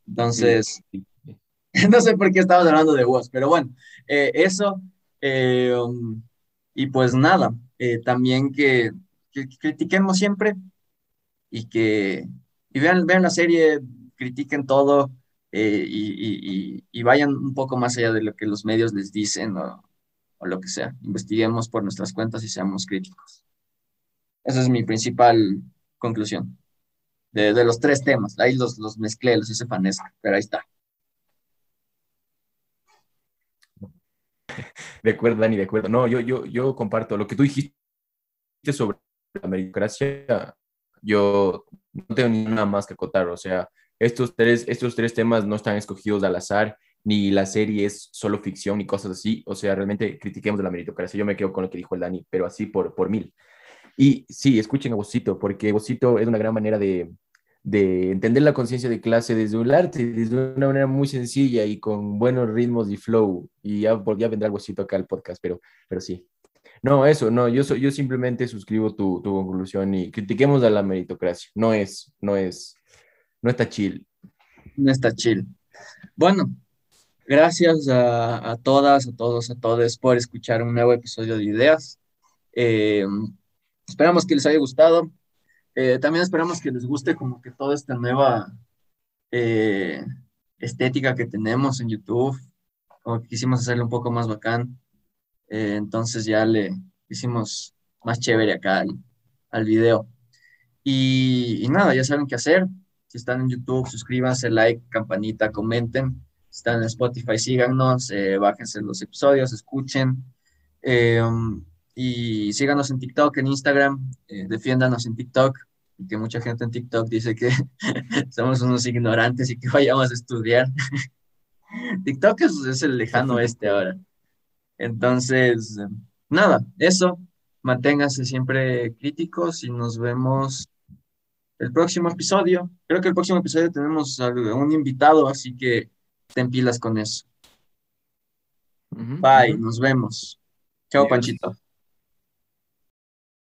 Entonces, Sí, sí. no sé por qué estamos hablando de Woz, pero bueno, eh, eso. eh, um, y pues nada, eh, también que, que critiquemos siempre y que y vean, vean la serie, critiquen todo eh, y, y- y- vayan un poco más allá de lo que los medios les dicen o, o lo que sea. Investiguemos por nuestras cuentas y seamos críticos. Esa es mi principal conclusión de, de los tres temas. Ahí los, los mezclé, los hice fanesca, pero ahí está. De acuerdo, Dani, de acuerdo. No, yo, yo, yo comparto lo que tú dijiste sobre la meritocracia. Yo no tengo nada más que acotar. O sea, estos tres, estos tres temas no están escogidos al azar, ni la serie es solo ficción, ni cosas así. O sea, realmente critiquemos la meritocracia. Yo me quedo con lo que dijo el Dani, pero así por, por mil. Y sí, escuchen a Bocito, porque Bocito es una gran manera de, de entender la conciencia de clase desde un arte, desde una manera muy sencilla y con buenos ritmos y flow. Y ya, ya vendrá Bocito acá al podcast, pero, pero sí. No, eso, no, yo, yo simplemente suscribo tu, tu conclusión y critiquemos a la meritocracia. No es, no es, no está chill. No está chill. Bueno, gracias a, todas, a todos, a todos por escuchar un nuevo episodio de Ideas. Eh, esperamos que les haya gustado. Eh, también esperamos que les guste como que toda esta nueva eh, estética que tenemos en YouTube, como que quisimos hacerlo un poco más bacán. Eh, entonces ya le hicimos más chévere acá al, video. Y nada, ya saben qué hacer. Si están en YouTube, suscríbanse, like, campanita, comenten. Si están en Spotify, síganos, eh, bájense los episodios, escuchen. Eh, um, y síganos en TikTok, en Instagram, eh, defiéndanos en TikTok, que mucha gente en TikTok dice que somos unos ignorantes y que vayamos a estudiar. TikTok es, es el lejano este ahora. Entonces, nada, eso. Manténganse siempre críticos y nos vemos el próximo episodio. Creo que el próximo episodio tenemos a un invitado, así que ten pilas con eso. Bye, nos vemos. Chao. Panchito.